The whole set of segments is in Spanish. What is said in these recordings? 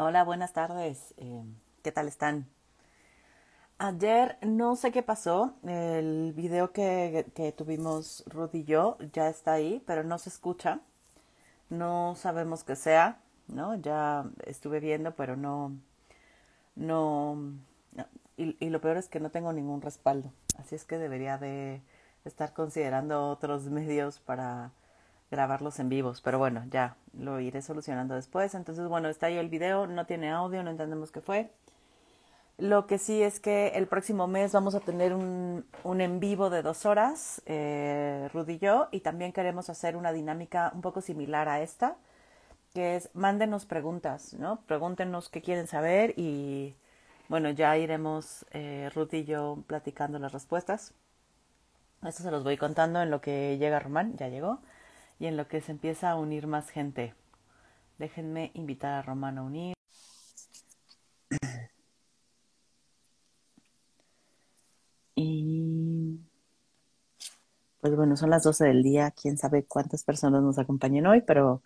Hola, buenas tardes. Eh, ¿Qué tal están? Ayer no sé qué pasó. El video que, que tuvimos Ruth y yo ya está ahí, pero no se escucha. No sabemos qué sea, ¿no? Ya estuve viendo, pero no, no, no. Y, y lo peor es que no tengo ningún respaldo. Así es que debería de estar considerando otros medios para grabarlos en vivos, pero bueno, ya lo iré solucionando después. Entonces, bueno, está ahí el video, no tiene audio, no entendemos qué fue. Lo que sí es que el próximo mes vamos a tener un, un en vivo de dos horas, eh, Rudy y yo, y también queremos hacer una dinámica un poco similar a esta, que es mándenos preguntas, ¿no? Pregúntenos qué quieren saber y bueno, ya iremos eh, Rudy y yo platicando las respuestas. Esto se los voy contando en lo que llega Román, ya llegó y en lo que se empieza a unir más gente. Déjenme invitar a Román a unir. Y pues bueno, son las 12 del día. Quién sabe cuántas personas nos acompañen hoy, pero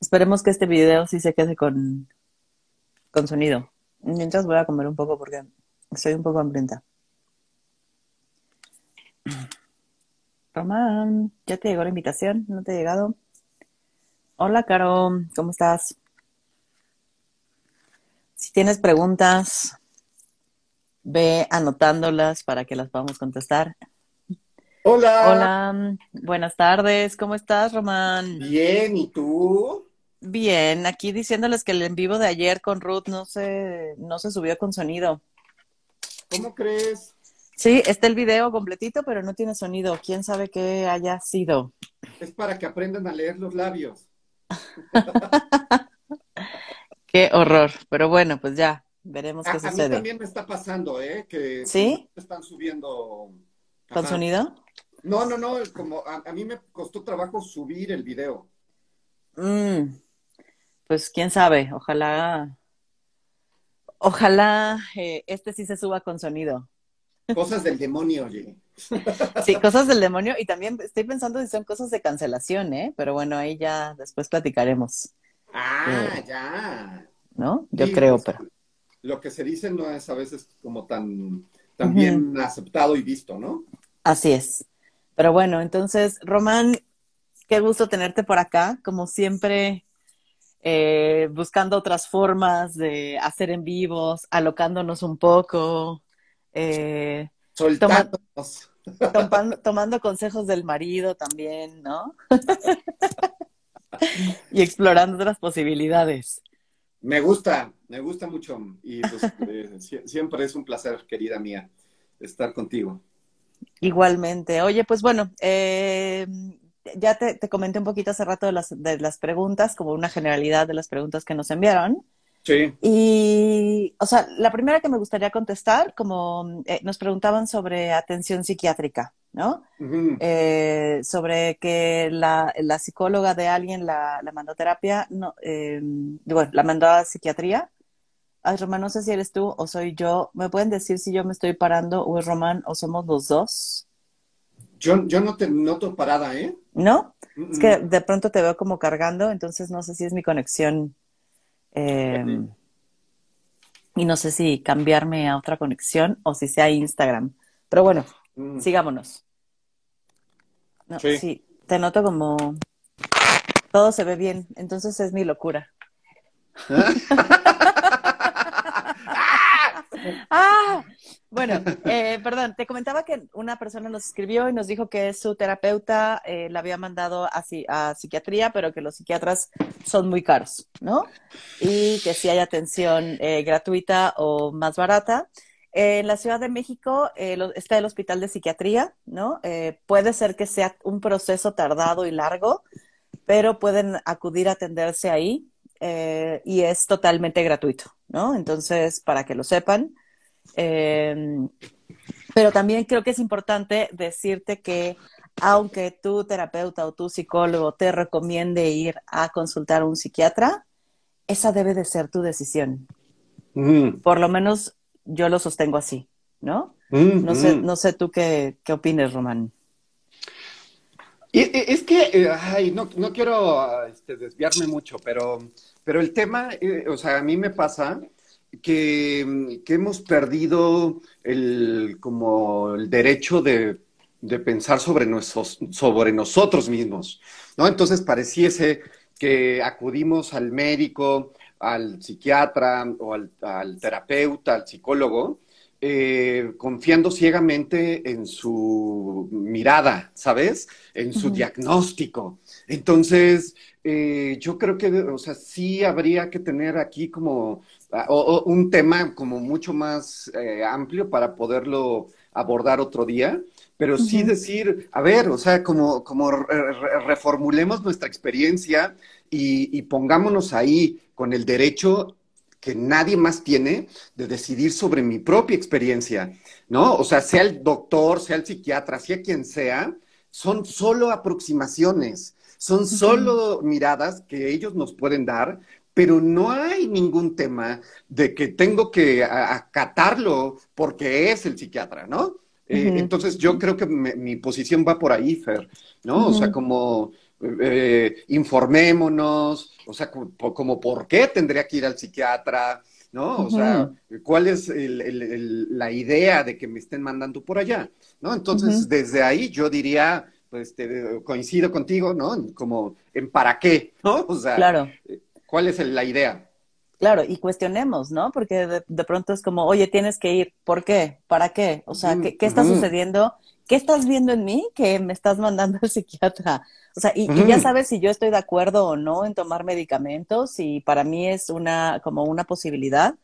esperemos que este video sí se quede con, con sonido. Mientras voy a comer un poco porque estoy un poco hambrienta. Román, ¿ya te llegó la invitación? ¿No te ha llegado? Hola, Caro, ¿cómo estás? Si tienes preguntas, ve anotándolas para que las podamos contestar. Hola. Hola, buenas tardes, ¿cómo estás, Román? Bien, ¿y tú? Bien, aquí diciéndoles que el en vivo de ayer con Ruth no se, no se subió con sonido. ¿Cómo crees? Sí, está el video completito, pero no tiene sonido. ¿Quién sabe qué haya sido? Es para que aprendan a leer los labios. Qué horror. Pero bueno, pues ya, veremos A, qué a mí sucede. también me está pasando, ¿eh? Que ¿Sí? están subiendo. ¿Con Ajá. sonido? No, no, no, como a, a mí me costó trabajo subir el video. Mm, pues quién sabe, ojalá, ojalá eh, este sí se suba con sonido. Cosas del demonio, oye. Sí, cosas del demonio y también estoy pensando si son cosas de cancelación, ¿eh? Pero bueno, ahí ya después platicaremos, Ah, ya. ¿no? Yo Sí, creo, pues, pero Lo que se dice no es a veces como tan, tan bien aceptado y visto, ¿no? así es. Pero bueno, entonces, Román, qué gusto tenerte por acá, como siempre, eh, buscando otras formas de hacer en vivos, alocándonos un poco, eh, tomando, tomando consejos del marido también, ¿no? y explorando otras posibilidades. Me gusta, me gusta mucho. Y pues eh, sie- siempre es un placer, querida mía, estar contigo. Igualmente. Oye, pues bueno, eh, ya te, te comenté un poquito hace rato de las, de las preguntas, como una generalidad de las preguntas que nos enviaron. Sí. Y, o sea, la primera que me gustaría contestar, como eh, nos preguntaban sobre atención psiquiátrica, ¿no? Eh, sobre que la, la psicóloga de alguien la, la mandó a terapia, no, eh, bueno, la mandó a psiquiatría. Ay, Román, no sé si eres tú o soy yo. ¿Me pueden decir si yo me estoy parando o es Román o somos los dos? Yo, yo no te noto parada, ¿eh? ¿No? Es que de pronto te veo como cargando, entonces no sé si es mi conexión. Eh, y no sé si cambiarme a otra conexión o si sea Instagram. Pero bueno, Mm. sigámonos. No, Sí. sí, te noto como todo se ve bien, entonces es mi locura. Ah, bueno, eh, perdón, te comentaba que una persona nos escribió y nos dijo que su terapeuta eh, la había mandado a, psi- a psiquiatría, pero que los psiquiatras son muy caros, ¿no? Y que si hay atención eh, gratuita o más barata. En la Ciudad de México lo- está el Hospital de Psiquiatría, ¿no? Puede ser que sea un proceso tardado y largo, pero pueden acudir a atenderse ahí y es totalmente gratuito, ¿no? Entonces, para que lo sepan. Eh, pero también creo que es importante decirte que aunque tu terapeuta o tu psicólogo te recomiende ir a consultar a un psiquiatra, esa debe de ser tu decisión. Mm, Por lo menos yo lo sostengo así, ¿no? mm, No sé, mm. no sé tú qué, qué opines, Román. Es que, eh, ay, no, no quiero este, desviarme mucho, pero pero el tema, eh, o sea, a mí me pasa que, que hemos perdido el, como el derecho de, de pensar sobre, nuestros, sobre nosotros mismos, ¿no? Entonces pareciese que acudimos al médico, al psiquiatra o al, al terapeuta, al psicólogo, eh, confiando ciegamente en su mirada, ¿sabes? En su diagnóstico. Entonces, eh, yo creo que, o sea, sí habría que tener aquí como ah, un tema como mucho más eh, amplio para poderlo abordar otro día, pero sí decir, a ver, o sea, como, como reformulemos nuestra experiencia y, y pongámonos ahí con el derecho que nadie más tiene de decidir sobre mi propia experiencia, ¿no? O sea, sea el doctor, sea el psiquiatra, sea quien sea, son solo aproximaciones, son solo miradas que ellos nos pueden dar, pero no hay ningún tema de que tengo que acatarlo porque es el psiquiatra, ¿no? Eh, entonces yo creo que mi posición va por ahí, Fer, ¿no? O sea, como eh, informémonos, o sea, como, por qué tendría que ir al psiquiatra, ¿no? O sea, ¿cuál es la idea de que me estén mandando por allá? ¿No? Entonces, desde ahí yo diría, pues coincido contigo, ¿no? Como en para qué, ¿no? O sea, claro. ¿Cuál es la idea? Claro, y cuestionemos, ¿no? Porque de, pronto es como, oye, tienes que ir, ¿por qué? ¿Para qué? O sea, ¿qué, qué está sucediendo? ¿Qué estás viendo en mí que me estás mandando al psiquiatra? O sea, y, ya sabes si yo estoy de acuerdo o no en tomar medicamentos y para mí es una, como una posibilidad.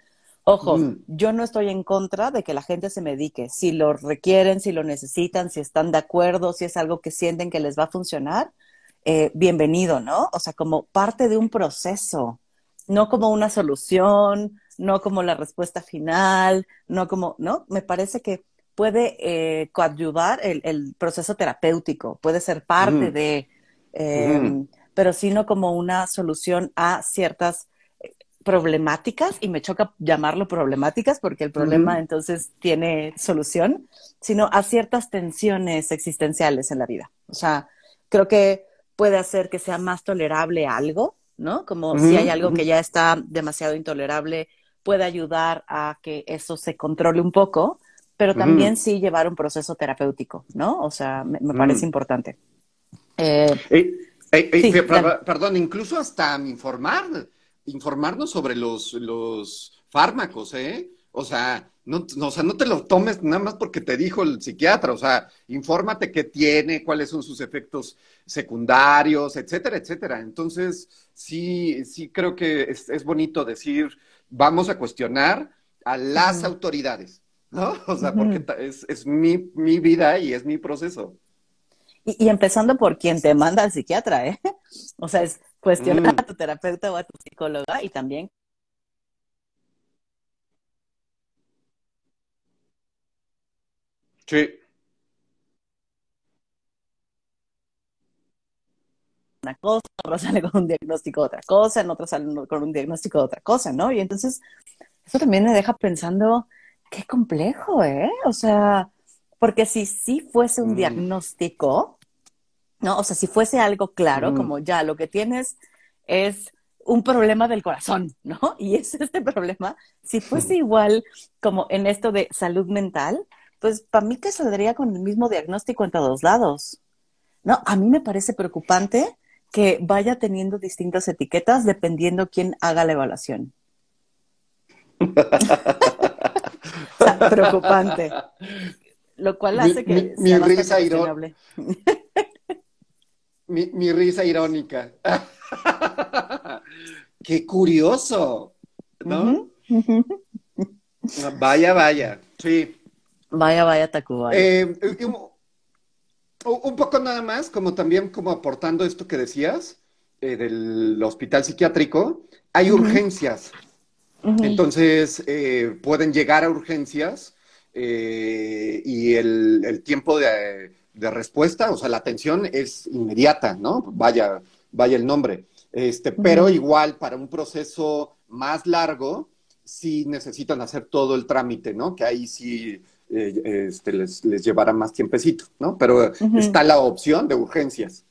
Ojo, yo no estoy en contra de que la gente se medique. Si lo requieren, si lo necesitan, si están de acuerdo, si es algo que sienten que les va a funcionar, eh, bienvenido, ¿no? O sea, como parte de un proceso, no como una solución, no como la respuesta final, no como, ¿no? Me parece que puede eh, coadyuvar el, el, proceso terapéutico, puede ser parte de, eh, pero sino como una solución a ciertas eh, problemáticas, y me choca llamarlo problemáticas porque el problema entonces tiene solución, sino a ciertas tensiones existenciales en la vida. O sea, creo que puede hacer que sea más tolerable algo, ¿no? Como si hay algo que ya está demasiado intolerable, puede ayudar a que eso se controle un poco, pero también sí llevar un proceso terapéutico, ¿no? O sea, me, parece importante. Eh, perdón, incluso hasta informar, informarnos sobre los, los fármacos, ¿eh? O sea, no, o sea, no te lo tomes nada más porque te dijo el psiquiatra, o sea, infórmate qué tiene, cuáles son sus efectos secundarios, etcétera, etcétera. Entonces, sí, sí creo que es, bonito decir, vamos a cuestionar a las autoridades, ¿no? O sea, porque es, es mi, mi vida y es mi proceso. Y, empezando por quien te manda al psiquiatra, ¿eh? O sea, es cuestionar mm. a tu terapeuta o a tu psicóloga y también Sí. Una cosa, otro sale con un diagnóstico de otra cosa, en otro sale con un diagnóstico de otra cosa, ¿no? Y entonces, eso también me deja pensando, qué complejo, ¿eh? O sea, porque si sí fuese un mm. diagnóstico, ¿no? O sea, si fuese algo claro, mm. como ya lo que tienes es un problema del corazón, ¿no? Y es este problema, si fuese igual como en esto de salud mental, pues para mí que saldría con el mismo diagnóstico en todos lados. No, a mí me parece preocupante que vaya teniendo distintas etiquetas dependiendo quién haga la evaluación. preocupante lo cual hace que mi, risa irónica. mi, risa irónica. Qué curioso, ¿no? Vaya, vaya, sí. Vaya, vaya, Tacuba. Eh, un, poco nada más, como también como aportando esto que decías eh, del hospital psiquiátrico, hay urgencias. Entonces, eh, pueden llegar a urgencias eh, y el, tiempo de, respuesta, o sea, la atención es inmediata, ¿no? Vaya, vaya el nombre. Este, Pero igual para un proceso más largo, sí necesitan hacer todo el trámite, ¿no? Que ahí sí eh, este, les, les, llevará más tiempecito, ¿no? Pero está la opción de urgencias.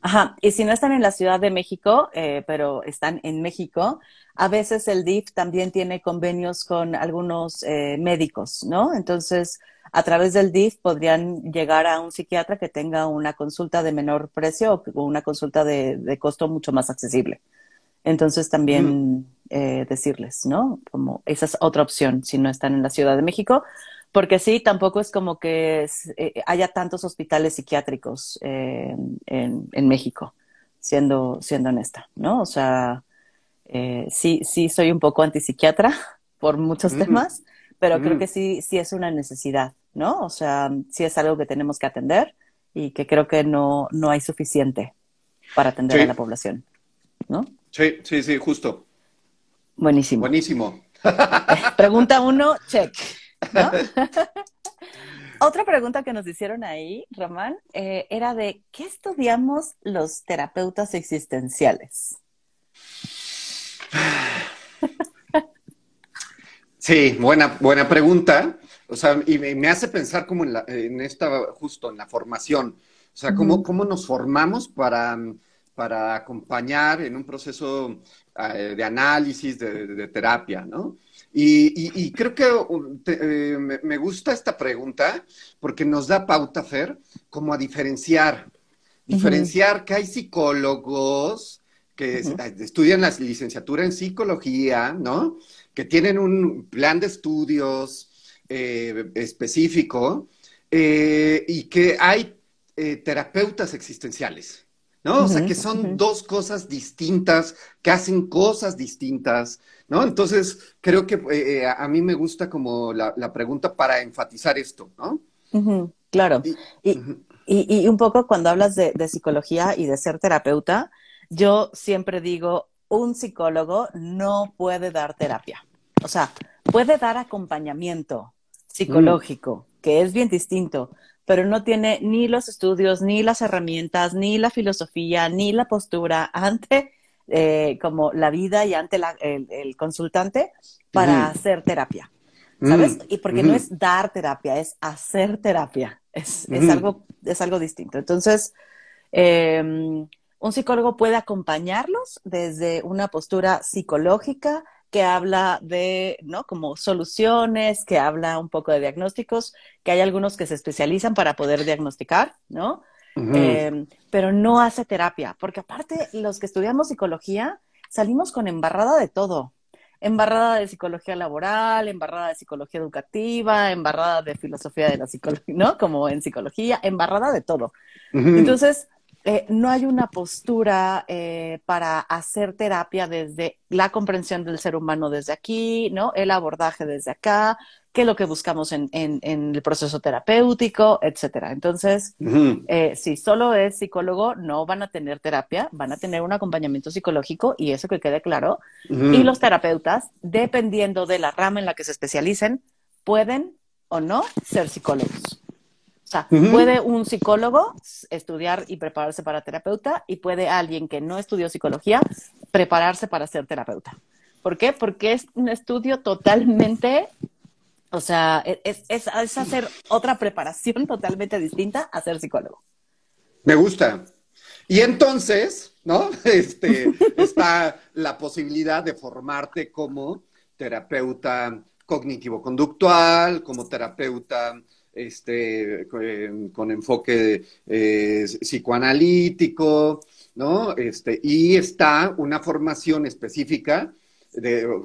Ajá, y si no están en la Ciudad de México, eh, pero están en México, a veces el DIF también tiene convenios con algunos eh, médicos, ¿no? Entonces, a través del DIF podrían llegar a un psiquiatra que tenga una consulta de menor precio o una consulta de, costo mucho más accesible. Entonces, también eh, decirles, ¿no? Como esa es otra opción si no están en la Ciudad de México porque sí, tampoco es como que eh, haya tantos hospitales psiquiátricos eh, en, México, siendo, siendo honesta, ¿no? O sea, eh, sí, sí soy un poco antipsiquiatra por muchos temas, pero creo que sí, sí es una necesidad, ¿no? O sea, sí es algo que tenemos que atender y que creo que no, no hay suficiente para atender a la población, ¿no? Sí, sí, sí, justo. Buenísimo. Buenísimo. Pregunta uno, check. Otra pregunta que nos hicieron ahí, Román, eh, era de ¿qué estudiamos los terapeutas existenciales? Sí, buena, buena pregunta. O sea, y me, hace pensar como en, la, en, esta, justo en la formación. O sea, cómo, cómo nos formamos para, para acompañar en un proceso de análisis, de, terapia, ¿no? Y, creo que eh, me gusta esta pregunta porque nos da pauta, Fer, como a diferenciar. Diferenciar que hay psicólogos que estudian la licenciatura en psicología, ¿no? Que tienen un plan de estudios eh, específico eh, y que hay terapeutas existenciales, ¿no? O sea, que son dos cosas distintas, que hacen cosas distintas, ¿no? Entonces, creo que eh, eh, a mí me gusta como la, pregunta para enfatizar esto, ¿no? claro. Y, un poco cuando hablas de, psicología y de ser terapeuta, yo siempre digo, un psicólogo no puede dar terapia. O sea, puede dar acompañamiento psicológico, que es bien distinto, pero no tiene ni los estudios, ni las herramientas, ni la filosofía, ni la postura ante eh, como la vida y ante el, consultante para hacer terapia. ¿Sabes? Mm, y porque no es dar terapia, es hacer terapia. Es, algo, es algo distinto. Entonces, em, un psicólogo puede acompañarlos desde una postura psicológica que habla de, ¿no? Como soluciones, que habla un poco de diagnósticos, que hay algunos que se especializan para poder diagnosticar, ¿no? Em, pero no hace terapia, porque aparte los que estudiamos psicología salimos con embarrada de todo. Embarrada de psicología laboral, embarrada de psicología educativa, embarrada de filosofía de la psicología, ¿no? Como en psicología, embarrada de todo. Entonces, eh, no hay una postura eh, para hacer terapia desde la comprensión del ser humano desde aquí, ¿no? El abordaje desde acá, qué es lo que buscamos en, el proceso terapéutico, etcétera. Entonces, eh, si solo es psicólogo, no van a tener terapia, van a tener un acompañamiento psicológico y eso que quede claro. Y los terapeutas, dependiendo de la rama en la que se especialicen, pueden o no ser psicólogos. O sea, puede un psicólogo estudiar y prepararse para terapeuta y puede alguien que no estudió psicología prepararse para ser terapeuta. ¿Por qué? Porque es un estudio totalmente o sea, e, es, hacer otra preparación totalmente distinta a ser psicólogo. Me gusta. Y entonces, ¿no? Este, está la posibilidad de formarte como terapeuta cognitivo-conductual, como terapeuta este, con, enfoque eh, psicoanalítico, ¿no? Este, y está una formación específica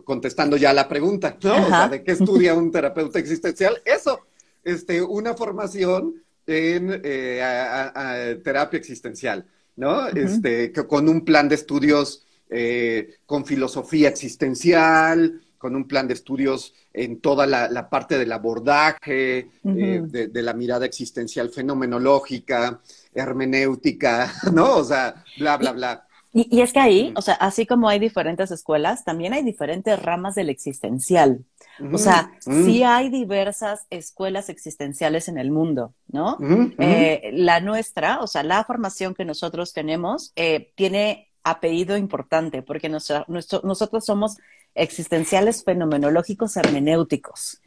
contestando ya la pregunta, ¿no? O sea, ¿de qué estudia un terapeuta existencial? Eso, este, una formación en eh, terapia existencial, ¿no? Este, con un plan de estudios eh, con filosofía existencial, con un plan de estudios en toda la, parte del abordaje, eh, de, de, la mirada existencial fenomenológica, hermenéutica, ¿no? O sea, bla, bla, bla. Y, es que ahí, o sea, así como hay diferentes escuelas, también hay diferentes ramas del existencial. O sea, sí hay diversas escuelas existenciales en el mundo, ¿no? Eh, la nuestra, o sea, la formación que nosotros tenemos, eh, tiene apellido importante, porque nosotros somos existenciales fenomenológicos hermenéuticos.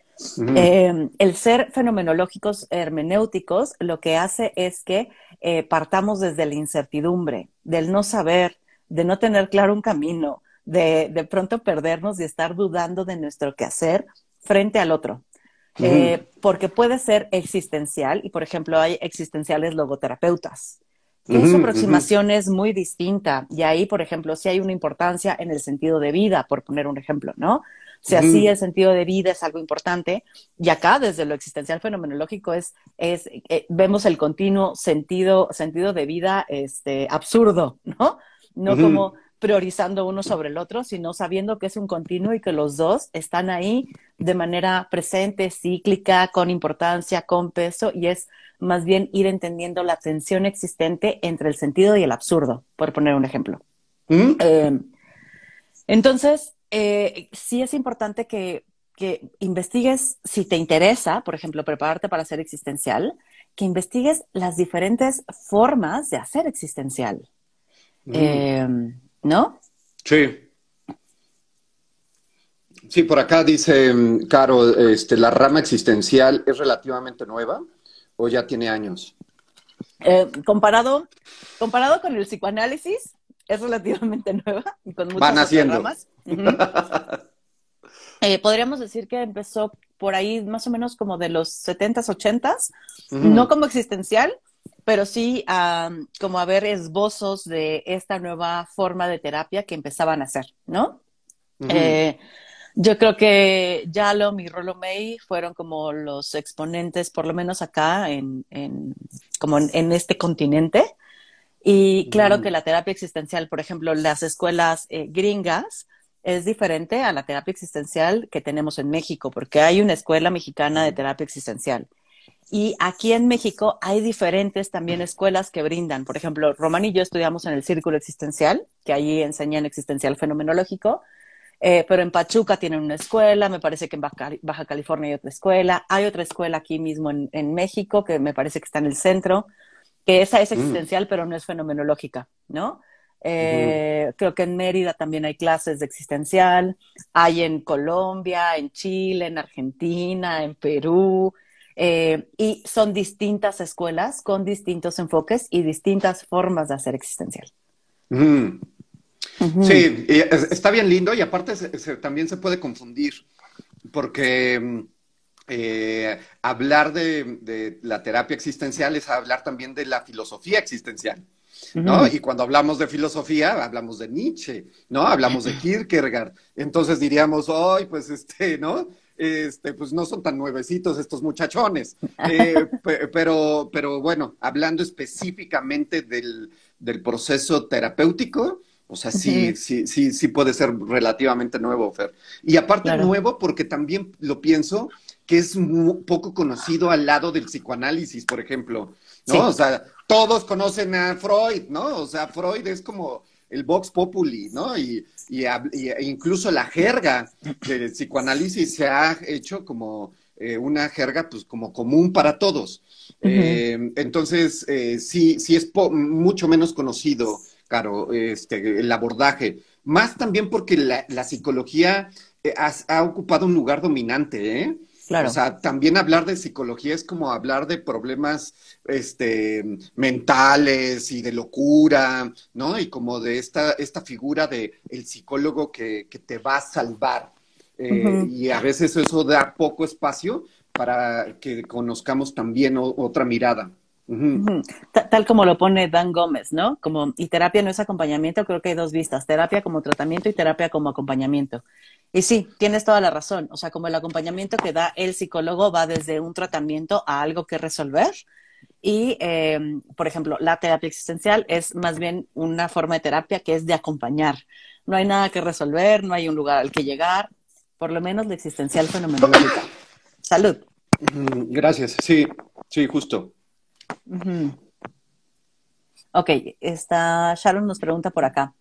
Eh, el ser fenomenológicos hermenéuticos lo que hace es que eh, partamos desde la incertidumbre, del no saber, de no tener claro un camino, de de pronto perdernos y estar dudando de nuestro quehacer frente al otro. Eh, porque puede ser existencial y, por ejemplo, hay existenciales logoterapeutas. Que su aproximación es muy distinta y ahí, por ejemplo, sí hay una importancia en el sentido de vida, por poner un ejemplo, ¿no? O sea, sí el sentido de vida es algo importante. Y acá, desde lo existencial fenomenológico, es, es eh, vemos el continuo sentido, sentido de vida este, absurdo, ¿no? No como priorizando uno sobre el otro, sino sabiendo que es un continuo y que los dos están ahí de manera presente, cíclica, con importancia, con peso, y es más bien ir entendiendo la tensión existente entre el sentido y el absurdo, por poner un ejemplo. Eh, entonces, eh, sí es importante que, investigues, si te interesa, por ejemplo, prepararte para ser existencial, que investigues las diferentes formas de hacer existencial. Mm. Eh, ¿No? Sí. Sí, por acá dice mm, Caro, este, ¿la rama existencial es relativamente nueva o ya tiene años? Eh, comparado, comparado con el psicoanálisis, es relativamente nueva y con muchas Van ramas. Eh, podríamos decir que empezó por ahí más o menos como de los 70s, 80s, no como existencial, pero sí como a ver esbozos de esta nueva forma de terapia que empezaban a hacer, ¿no? Eh, yo creo que Yalom y Rollo May fueron como los exponentes, por lo menos acá, en, como en este continente, y claro que la terapia existencial, por ejemplo, las escuelas eh, gringas, es diferente a la terapia existencial que tenemos en México, porque hay una escuela mexicana de terapia existencial. Y aquí en México hay diferentes también escuelas que brindan. Por ejemplo, Román y yo estudiamos en el Círculo Existencial, que allí enseñan existencial fenomenológico. Eh, pero en Pachuca tienen una escuela, me parece que en Baja, California hay otra escuela, hay otra escuela aquí mismo en, en México que me parece que está en el centro que esa es mm. existencial, pero no es fenomenológica, ¿no? Eh, creo que en Mérida también hay clases de existencial, hay en Colombia, en Chile, en Argentina, en Perú, eh, y son distintas escuelas con distintos enfoques y distintas formas de hacer existencial. Sí, está bien lindo y aparte también se puede confundir, porque mm, eh, hablar de, la terapia existencial es hablar también de la filosofía existencial. ¿no? Y cuando hablamos de filosofía, hablamos de Nietzsche, ¿no? Hablamos de Kierkegaard. Entonces diríamos, hoy, pues, este, ¿no? Este, pues no son tan nuevecitos estos muchachones. Eh, pero, pero bueno, hablando específicamente del, proceso terapéutico, o sea, sí, sí, sí, sí puede ser relativamente nuevo, Fer. Y aparte nuevo porque también lo pienso que es poco conocido al lado del psicoanálisis, por ejemplo, ¿no? O sea, todos conocen a Freud, ¿no? O sea, Freud es como el Vox Populi, ¿no? Y, e incluso la jerga del psicoanálisis se ha hecho como eh, una jerga, pues, como común para todos. Eh, entonces, eh, sí, sí es mucho menos conocido, claro, este, el abordaje. Más también porque la, psicología ha, ha, ocupado un lugar dominante, ¿eh? O sea, también hablar de psicología es como hablar de problemas este, mentales y de locura, ¿no? Y como de esta, esta figura de el psicólogo que, te va a salvar. Eh, y a veces eso da poco espacio para que conozcamos también otra mirada. Tal como lo pone Dan Gómez, ¿no? Como, y terapia no es acompañamiento, creo que hay dos vistas, terapia como tratamiento y terapia como acompañamiento. Y sí, tienes toda la razón. O sea, como el acompañamiento que da el psicólogo va desde un tratamiento a algo que resolver. Y, em, por ejemplo, la terapia existencial es más bien una forma de terapia que es de acompañar. No hay nada que resolver, no hay un lugar al que llegar, por lo menos la existencial fenomenológica. Salud. Gracias, sí, sí, justo. Ok, esta Sharon nos pregunta por acá.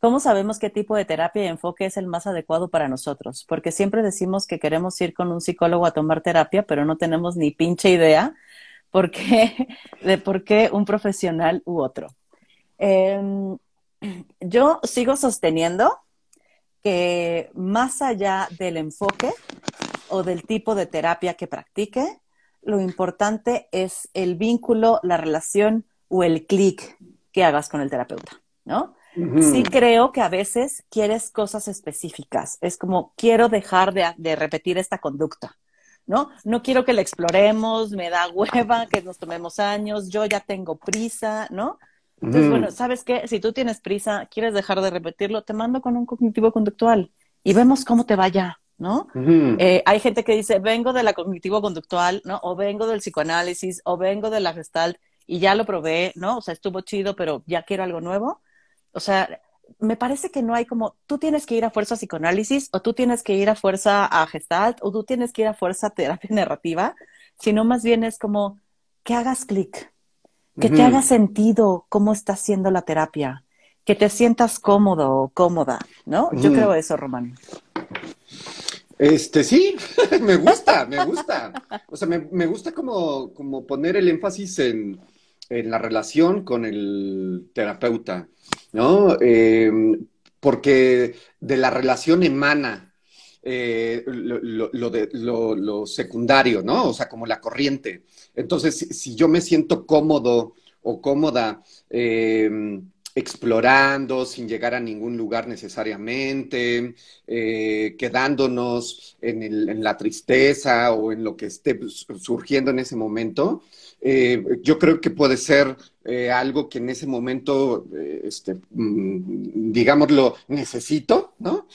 ¿Cómo sabemos qué tipo de terapia y enfoque es el más adecuado para nosotros? Porque siempre decimos que queremos ir con un psicólogo a tomar terapia, pero no tenemos ni pinche idea de por qué un profesional u otro. Em, yo sigo sosteniendo que más allá del enfoque, o del tipo de terapia que practique, lo importante es el vínculo, la relación o el clic que hagas con el terapeuta, ¿no? Sí creo que a veces quieres cosas específicas. Es como, quiero dejar de, repetir esta conducta, ¿no? No quiero que la exploremos, me da hueva, que nos tomemos años, yo ya tengo prisa, ¿no? Entonces, bueno, ¿sabes qué? Si tú tienes prisa, quieres dejar de repetirlo, te mando con un cognitivo conductual y vemos cómo te vaya, ¿no? Eh, hay gente que dice, vengo de la cognitivo conductual, ¿no? O vengo del psicoanálisis, o vengo de la gestalt y ya lo probé, ¿no? O sea, estuvo chido, pero ya quiero algo nuevo. O sea, me parece que no hay como, tú tienes que ir a fuerza psicoanálisis, o tú tienes que ir a fuerza a gestalt, o tú tienes que ir a fuerza terapia narrativa, sino más bien es como que hagas clic, que te haga sentido cómo está haciendo la terapia, que te sientas cómodo o cómoda, ¿no? Yo creo eso, Román. Este, sí, me gusta, me gusta. O sea, me, gusta como, como poner el énfasis en, en la relación con el terapeuta. ¿no? Eh, porque de la relación emana eh, lo, lo, secundario, ¿no? O sea, como la corriente. Entonces, si, yo me siento cómodo o cómoda eh, explorando sin llegar a ningún lugar necesariamente, quedándonos en, en, la tristeza o en lo que esté surgiendo en ese momento, eh, yo creo que puede ser eh, algo que en ese momento, eh, este, mm, digámoslo, necesito, ¿no?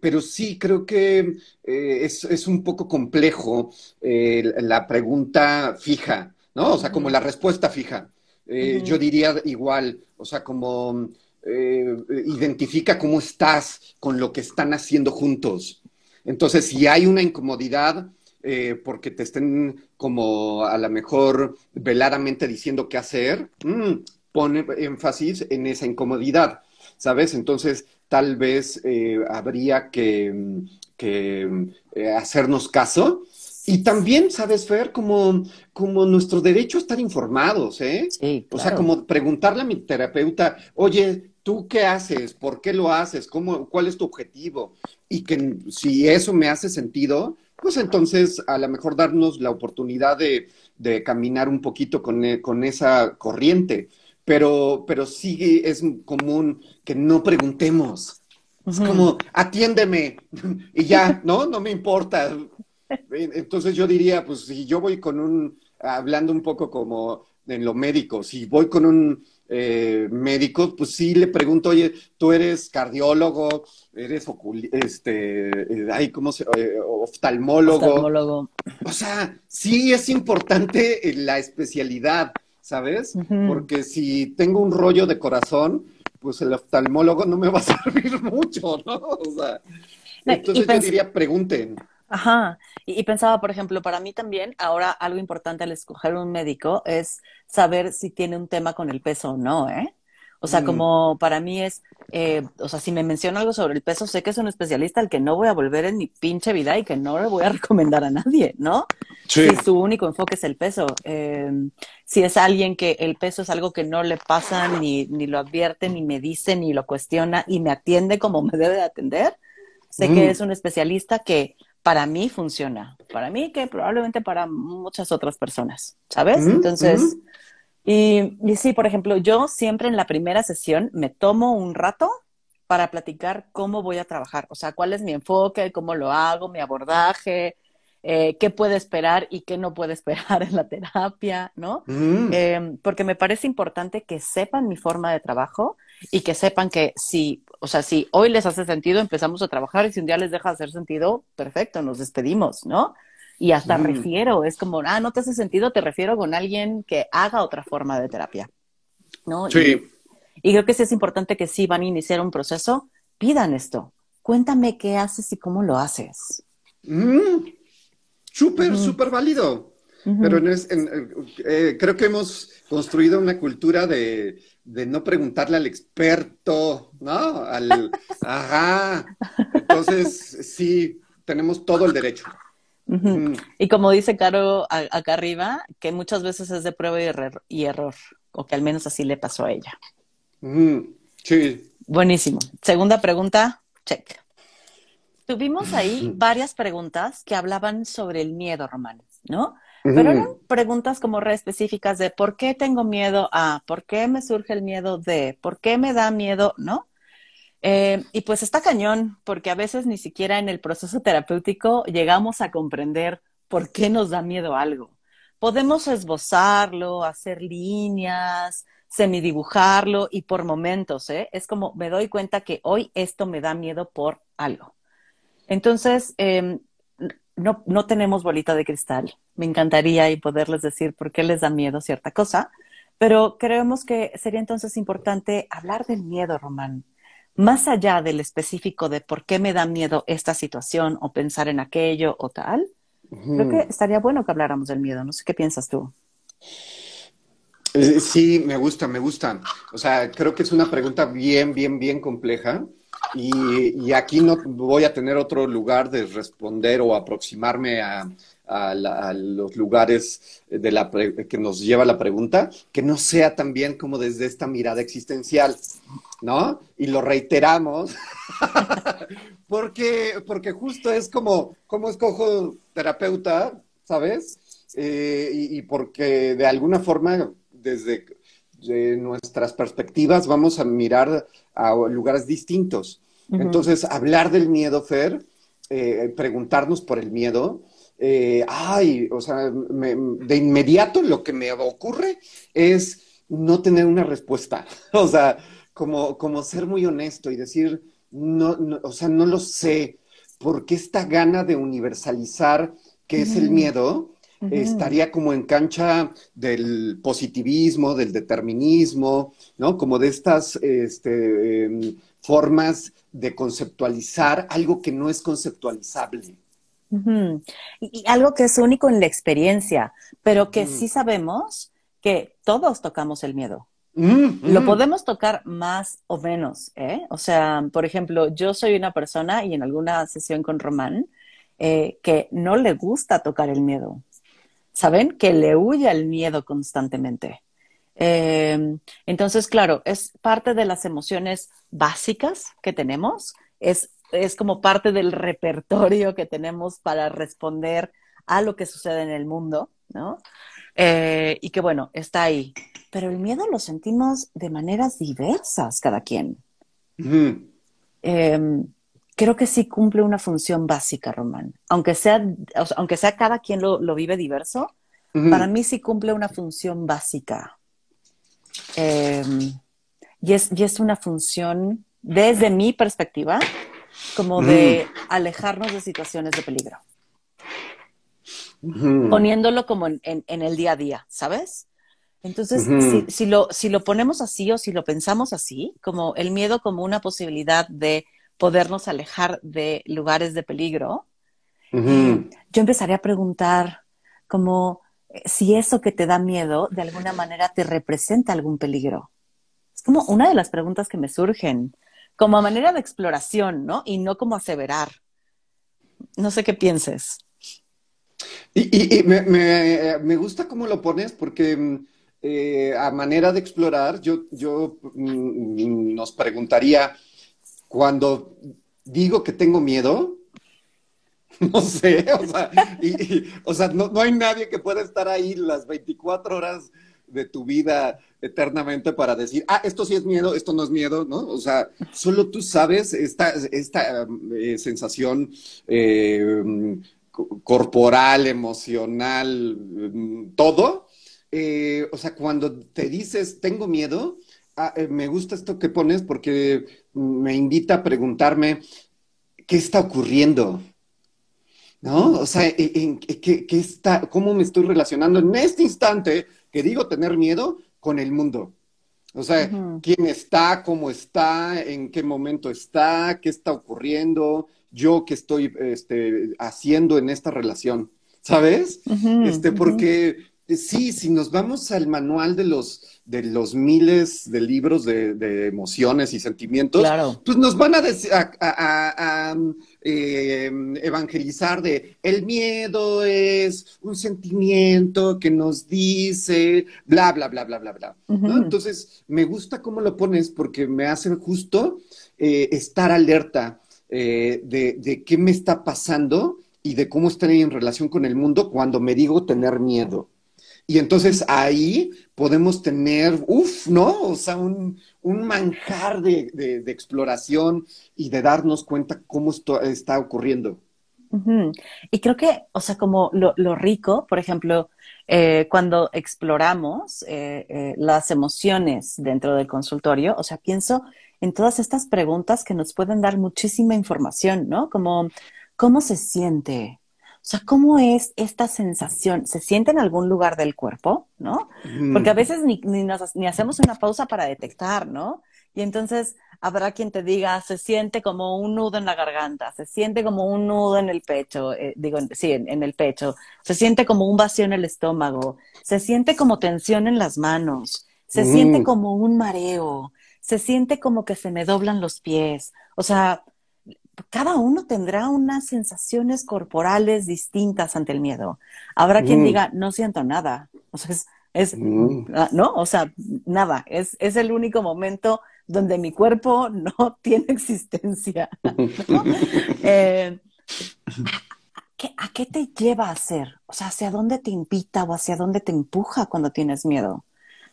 pero sí, creo que es, un poco complejo la pregunta fija, ¿no? O sea, como la respuesta fija. Yo diría igual, o sea, como identifica cómo estás con lo que están haciendo juntos. Entonces, si hay una incomodidad, eh, porque te estén como a lo mejor veladamente diciendo qué hacer, mm, pone énfasis en esa incomodidad, ¿sabes? Entonces, tal vez eh, habría que, eh, hacernos caso. Y también, ¿sabes, Fer? Como, como nuestro derecho a estar informados, ¿eh? Sí, O sea, como preguntarle a mi terapeuta, oye, ¿tú qué haces? ¿Por qué lo haces? ¿Cómo, ¿Cuál es tu objetivo? Y que si eso me hace sentido, pues entonces a lo mejor darnos la oportunidad de, caminar un poquito con, e, con, esa corriente. Pero, pero sí es común que no preguntemos. Es como, atiéndeme y ya, ¿no? No me importa. Entonces yo diría, pues si yo voy con un, hablando un poco como en lo médico, si voy con un eh, médico, pues sí le pregunto, oye, tú eres cardiólogo, eres este, eh, ay, ¿cómo se, eh, oftalmólogo. O sea, sí es importante la especialidad, ¿sabes? Porque si tengo un rollo de corazón, pues el oftalmólogo no me va a servir mucho, ¿no? O sea, entonces yo diría, pregunten. Ajá, y, pensaba, por ejemplo, para mí también, ahora algo importante al escoger un médico es saber si tiene un tema con el peso o no, ¿eh? O sea, mm. como para mí es, eh, o sea, si me menciona algo sobre el peso, sé que es un especialista al que no voy a volver en mi pinche vida y que no le voy a recomendar a nadie, ¿no? Sí. Si su único enfoque es el peso. Eh, si es alguien que el peso es algo que no le pasa, ni, ni lo advierte, ni me dice, ni lo cuestiona y me atiende como me debe de atender, sé que mm. es un especialista que para mí funciona. Para mí que probablemente para muchas otras personas, ¿sabes? Entonces, y, sí, por ejemplo, yo siempre en la primera sesión me tomo un rato para platicar cómo voy a trabajar, o sea, cuál es mi enfoque, cómo lo hago, mi abordaje, eh, qué puede esperar y qué no puede esperar en la terapia, ¿no? Em, porque me parece importante que sepan mi forma de trabajo y que sepan que si o sea, si hoy les hace sentido, empezamos a trabajar y si un día les deja de hacer sentido, perfecto, nos despedimos, ¿no? Y hasta refiero, es como, ah, no te hace sentido, te refiero con alguien que haga otra forma de terapia, ¿no? Sí. Y, creo que sí es importante que si van a iniciar un proceso, pidan esto. Cuéntame qué haces y cómo lo haces. Mm, súper, súper válido. Pero eh, creo que hemos construido una cultura de, de no preguntarle al experto, ¿no? Al, ajá. Entonces, sí, tenemos todo el derecho. Y como dice Caro acá arriba, que muchas veces es de prueba y, error, o que al menos así le pasó a ella. Sí. Buenísimo. Segunda pregunta, check. tuvimos ahí varias preguntas que hablaban sobre el miedo, Román, ¿no? Pero eran preguntas como re específicas de por qué tengo miedo a, por qué me surge el miedo de, por qué me da miedo, ¿no? Eh, y pues está cañón, porque a veces ni siquiera en el proceso terapéutico llegamos a comprender por qué nos da miedo algo. Podemos esbozarlo, hacer líneas, semidibujarlo y por momentos, ¿eh? Es como me doy cuenta que hoy esto me da miedo por algo. Entonces, em, no, no tenemos bolita de cristal. Me encantaría y poderles decir por qué les da miedo cierta cosa, pero creemos que sería entonces importante hablar del miedo, Román. Más allá del específico de por qué me da miedo esta situación o pensar en aquello o tal, creo que estaría bueno que habláramos del miedo. No sé qué piensas tú. Eh, sí, me gusta, me gusta. O sea, creo que es una pregunta bien, bien, bien compleja. Y, aquí no voy a tener otro lugar de responder o aproximarme a, los lugares de la que nos lleva la pregunta, que no sea también como desde esta mirada existencial, ¿no? Y lo reiteramos, porque, porque justo es como, ¿cómo escojo terapeuta? ¿Sabes? Eh, y, y, porque de alguna forma, desde nuestras perspectivas, vamos a mirar a lugares distintos. Entonces, hablar del miedo, Fer, eh, preguntarnos por el miedo, eh, ay, o sea, de inmediato lo que me ocurre es no tener una respuesta. o sea, como, como ser muy honesto y decir, no, o sea, no lo sé, porque esta gana de universalizar qué es el miedo, estaría como en cancha del positivismo, del determinismo, ¿no? Como de estas este, em, formas de conceptualizar algo que no es conceptualizable. y, algo que es único en la experiencia, pero que sí sabemos que todos tocamos el miedo. Lo podemos tocar más o menos, ¿eh? O sea, por ejemplo, yo soy una persona y en alguna sesión con Román eh, que no le gusta tocar el miedo. ¿Saben? Que le huye al miedo constantemente. Em, entonces, claro, es parte de las emociones básicas que tenemos, es, es como parte del repertorio que tenemos para responder a lo que sucede en el mundo, ¿no? Eh, y que bueno, está ahí. Pero el miedo lo sentimos de maneras diversas cada quien creo que sí cumple una función básica, Román. Aunque sea, aunque sea cada quien lo, vive diverso, para mí sí cumple una función básica. Em, y, es, y es una función, desde mi perspectiva, como de alejarnos de situaciones de peligro. Poniéndolo como en, el día a día, ¿sabes? Entonces, si, lo, si lo ponemos así o si lo pensamos así, como el miedo como una posibilidad de podernos alejar de lugares de peligro, yo empezaría a preguntar como eh, si eso que te da miedo de alguna manera te representa algún peligro. Es como una de las preguntas que me surgen, como manera de exploración, ¿no? Y no como aseverar. No sé qué pienses. Y, me, gusta cómo lo pones porque mm, eh, a manera de explorar, yo, yo mm, nos preguntaría, cuando digo que tengo miedo, no sé, o sea, no, hay nadie que pueda estar ahí las 24 horas de tu vida eternamente para decir, ah, esto sí es miedo, esto no es miedo, ¿no? O sea, solo tú sabes esta, esta eh, sensación eh, corporal, emocional, mm, todo. Eh, o sea, cuando te dices, tengo miedo, ah, me gusta esto que pones porque me invita a preguntarme qué está ocurriendo. ¿No? O sea, ¿qué, está, ¿cómo me estoy relacionando en este instante que digo tener miedo con el mundo? O sea, quién está, cómo está, en qué momento está, qué está ocurriendo, yo qué estoy este, haciendo en esta relación, ¿sabes? este, porque sí, si nos vamos al manual de los de los miles de libros de, emociones y sentimientos, pues nos van a, a, eh, evangelizar de el miedo es un sentimiento que nos dice bla, bla, bla, bla, bla, bla. Entonces, me gusta cómo lo pones porque me hacen justo eh, estar alerta eh, de, de, qué me está pasando y de cómo estoy en relación con el mundo cuando me digo tener miedo. Y entonces ahí podemos tener, uff, ¿no? O sea, un, un manjar de, de, exploración y de darnos cuenta cómo esto está ocurriendo. Y creo que, o sea, como lo, lo rico, por ejemplo, eh, cuando exploramos eh, eh, las emociones dentro del consultorio, o sea, pienso en todas estas preguntas que nos pueden dar muchísima información, ¿no? Como, ¿cómo se siente? O sea, ¿cómo es esta sensación? ¿Se siente en algún lugar del cuerpo? ¿No? Porque a veces ni, ni, ni hacemos una pausa para detectar, ¿no? Y entonces habrá quien te diga, se siente como un nudo en la garganta, se siente como un nudo en el pecho, eh, digo, sí, en, el pecho, se siente como un vacío en el estómago, se siente como tensión en las manos, se siente mm. como un mareo, se siente como que se me doblan los pies. O sea, cada uno tendrá unas sensaciones corporales distintas ante el miedo. Habrá quien mm. diga, no siento nada. O sea, es, mm. ah, ¿no? O sea, nada, es, es el único momento donde mi cuerpo no tiene existencia. Eh, ¿a, qué, te lleva a hacer? O sea, ¿hacia dónde te invita o hacia dónde te empuja cuando tienes miedo?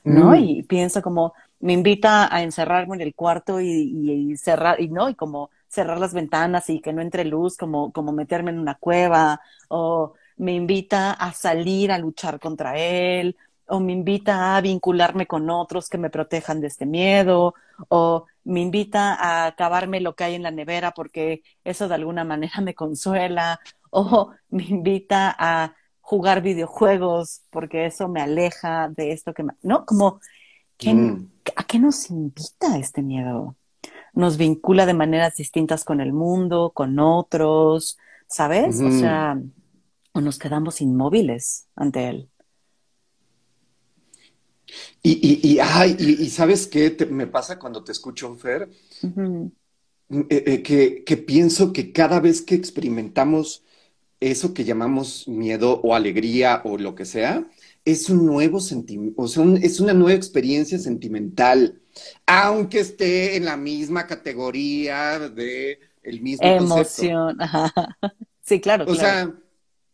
¿No? Mm. Y pienso como, me invita a encerrarme en el cuarto y, cerrar, y no, y como cerrar las ventanas y que no entre luz, como, como meterme en una cueva, o me invita a salir a luchar contra él, o me invita a vincularme con otros que me protejan de este miedo, o me invita a acabarme lo que hay en la nevera porque eso de alguna manera me consuela, o me invita a jugar videojuegos porque eso me aleja de esto que me... ¿No? Como, mm. ¿a qué nos invita este miedo? Nos vincula de maneras distintas con el mundo, con otros, ¿sabes? O sea, o nos quedamos inmóviles ante él. Y, y, ¿sabes qué me pasa cuando te escucho, Fer? Eh, eh, que, que, pienso que cada vez que experimentamos eso que llamamos miedo o alegría o lo que sea, es un nuevo sentimiento, o sea, es una nueva experiencia sentimental, aunque esté en la misma categoría de el mismo emoción. Sí, claro. O sea,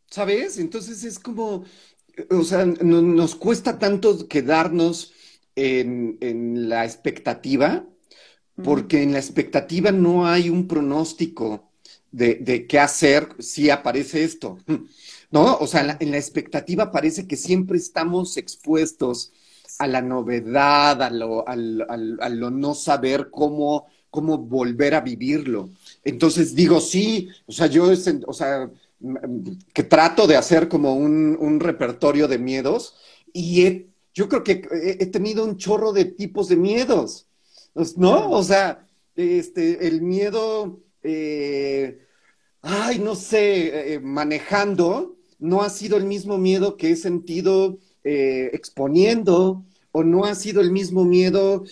¿sabes? Entonces es como, o sea, nos cuesta tanto quedarnos en, la expectativa, porque en la expectativa no hay un pronóstico de, qué hacer si aparece esto. ¿No? O sea, en la, expectativa parece que siempre estamos expuestos a la novedad, a lo, lo no saber cómo, cómo volver a vivirlo. Entonces digo, sí, o sea, yo, o sea, que trato de hacer como un, repertorio de miedos y yo creo que he, tenido un chorro de tipos de miedos, ¿no? O sea, este, el miedo, eh, ay, no sé, eh, manejando, no ha sido el mismo miedo que he sentido eh, exponiendo, o no ha sido el mismo miedo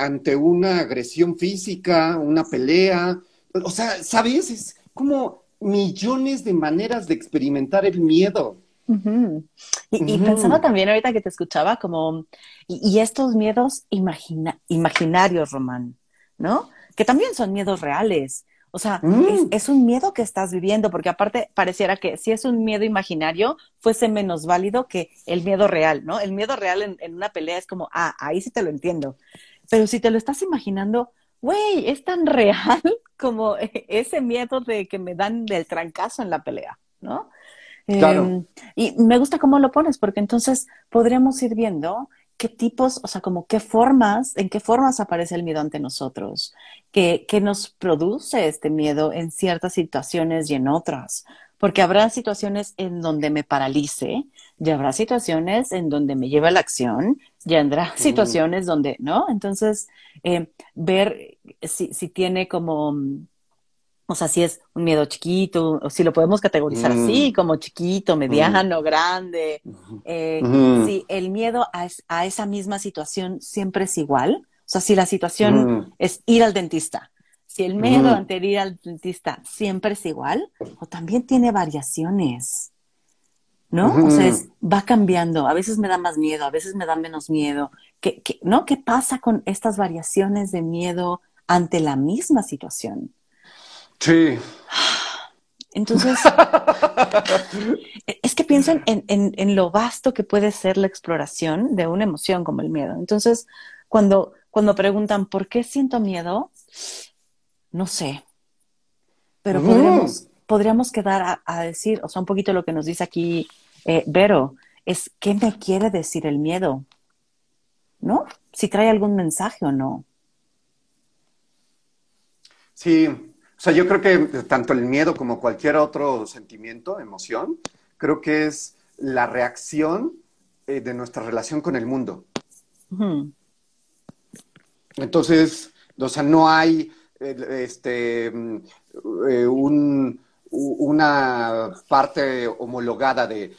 ante una agresión física, una pelea. O sea, ¿sabes? Es como millones de maneras de experimentar el miedo. y, pensaba también ahorita que te escuchaba como, y, estos miedos imaginarios, Román, ¿no? Que también son miedos reales. O sea, mm. es, un miedo que estás viviendo, porque aparte pareciera que si es un miedo imaginario, fuese menos válido que el miedo real, ¿no? El miedo real en, en una pelea es como, ah, ahí sí te lo entiendo. Pero si te lo estás imaginando, güey, es tan real como ese miedo de que me dan del trancazo en la pelea, ¿no? Claro. Em, y me gusta cómo lo pones, porque entonces podríamos ir viendo qué tipos, o sea, como qué formas, en qué formas aparece el miedo ante nosotros, qué, qué nos produce este miedo en ciertas situaciones y en otras. Porque habrá situaciones en donde me paralice, y habrá situaciones en donde me lleva a la acción, y habrá situaciones donde, ¿no? Entonces, eh, ver si, si, tiene como, o sea, si es un miedo chiquito, o si lo podemos categorizar así, como chiquito, mediano, grande, eh, si el miedo a, a, esa misma situación siempre es igual, o sea, si la situación es ir al dentista, si el miedo ante ir al dentista siempre es igual, o también tiene variaciones. ¿no? O sea, va cambiando. A veces me da más miedo, a veces me da menos miedo. ¿Qué, no ¿Qué pasa con estas variaciones de miedo ante la misma situación? Sí. Entonces, es que pienso en, en, lo vasto que puede ser la exploración de una emoción como el miedo. Entonces, cuando, cuando preguntan, ¿por qué siento miedo? No sé. Pero podríamos, podríamos quedar a, decir, o sea, un poquito lo que nos dice aquí eh, Vero, es qué me quiere decir el miedo, ¿no? Si trae algún mensaje o no. Sí, sea, yo creo que tanto el miedo como cualquier otro sentimiento, emoción, creo que es la reacción eh, de nuestra relación con el mundo. Entonces, o sea, no hay este, eh, una parte homologada de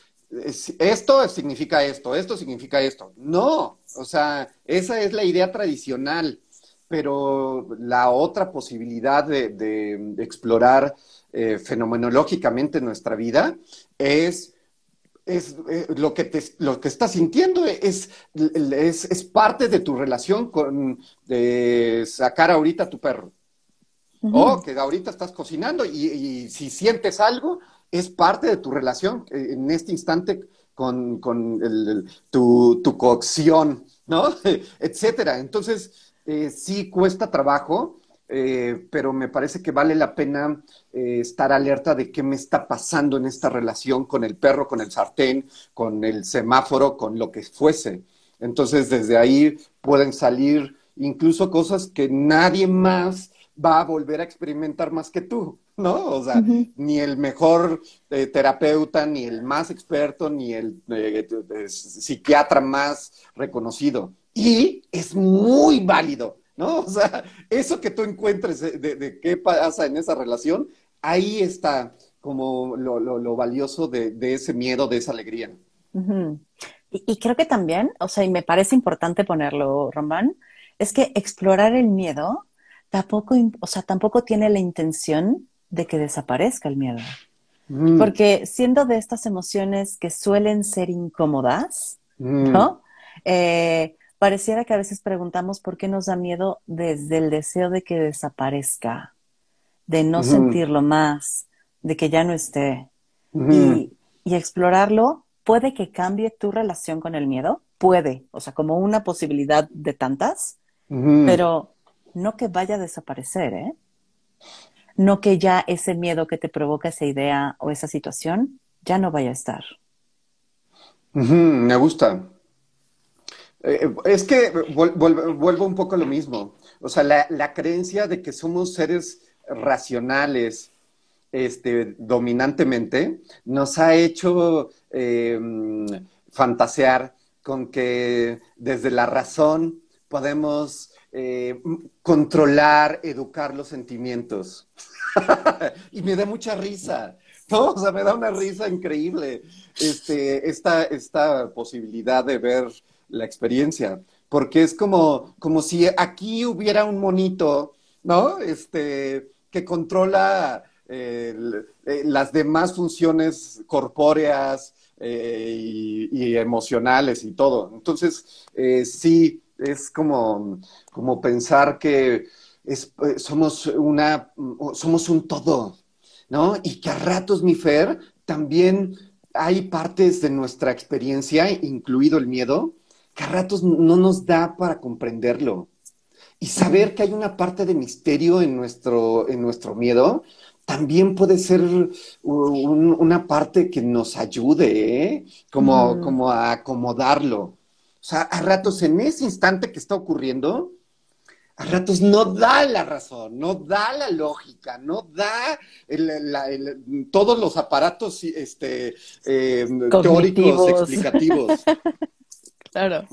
esto significa esto, esto significa esto. No, o sea, esa es la idea tradicional, pero la otra posibilidad de, explorar eh, fenomenológicamente nuestra vida es es eh, lo, que te, lo que estás sintiendo es, es, parte de tu relación con de sacar ahorita a tu perro. O que ahorita estás cocinando y, si sientes algo, es parte de tu relación eh, en este instante con, tu, tu, cocción, ¿no? Etcétera. Entonces, eh, sí cuesta trabajo, eh, pero me parece que vale la pena estar alerta de qué me está pasando en esta relación con el perro, con el sartén, con el semáforo, con lo que fuese. Entonces, desde ahí pueden salir incluso cosas que nadie más va a volver a experimentar más que tú, ¿no? O sea, ni el mejor eh, terapeuta, ni el más experto, ni el eh, psiquiatra más reconocido. Y es muy válido, ¿no? O sea, eso que tú encuentres de, qué pasa en esa relación, ahí está como lo, valioso de, ese miedo, de esa alegría. y, y, creo que también, o sea, y me parece importante ponerlo, Román, es que explorar el miedo tampoco, o sea, tampoco tiene la intención de que desaparezca el miedo. Mm. Porque siendo de estas emociones que suelen ser incómodas, mm. ¿no? Eh, pareciera que a veces preguntamos por qué nos da miedo desde el deseo de que desaparezca, de no sentirlo más, de que ya no esté. y, y, explorarlo puede que cambie tu relación con el miedo, puede, o sea, como una posibilidad de tantas, pero no que vaya a desaparecer, ¿eh? No que ya ese miedo que te provoca esa idea o esa situación ya no vaya a estar. me gusta. Eh, es que vuelvo un poco a lo mismo. O sea, la, creencia de que somos seres racionales, este, dominantemente, nos ha hecho em, fantasear con que desde la razón podemos eh, controlar, educar los sentimientos. y me da mucha risa. O sea, me da una risa increíble este, esta, esta posibilidad de ver la experiencia. Porque es como, como si aquí hubiera un monito, ¿no? Este, que controla eh, las demás funciones corpóreas eh, y, emocionales y todo. Entonces, sí, es como, como pensar que eh, somos, una, somos un todo, ¿no? Y que a ratos, mi Fer, también hay partes de nuestra experiencia, incluido el miedo, que a ratos no nos da para comprenderlo. Y saber que hay una parte de misterio en nuestro, en nuestro miedo también puede ser una parte que nos ayude, ¿eh? como, mm. como a acomodarlo. O sea, a ratos en ese instante que está ocurriendo, a ratos no da la razón, no da la lógica, no da todos los aparatos este, em, teóricos explicativos. claro,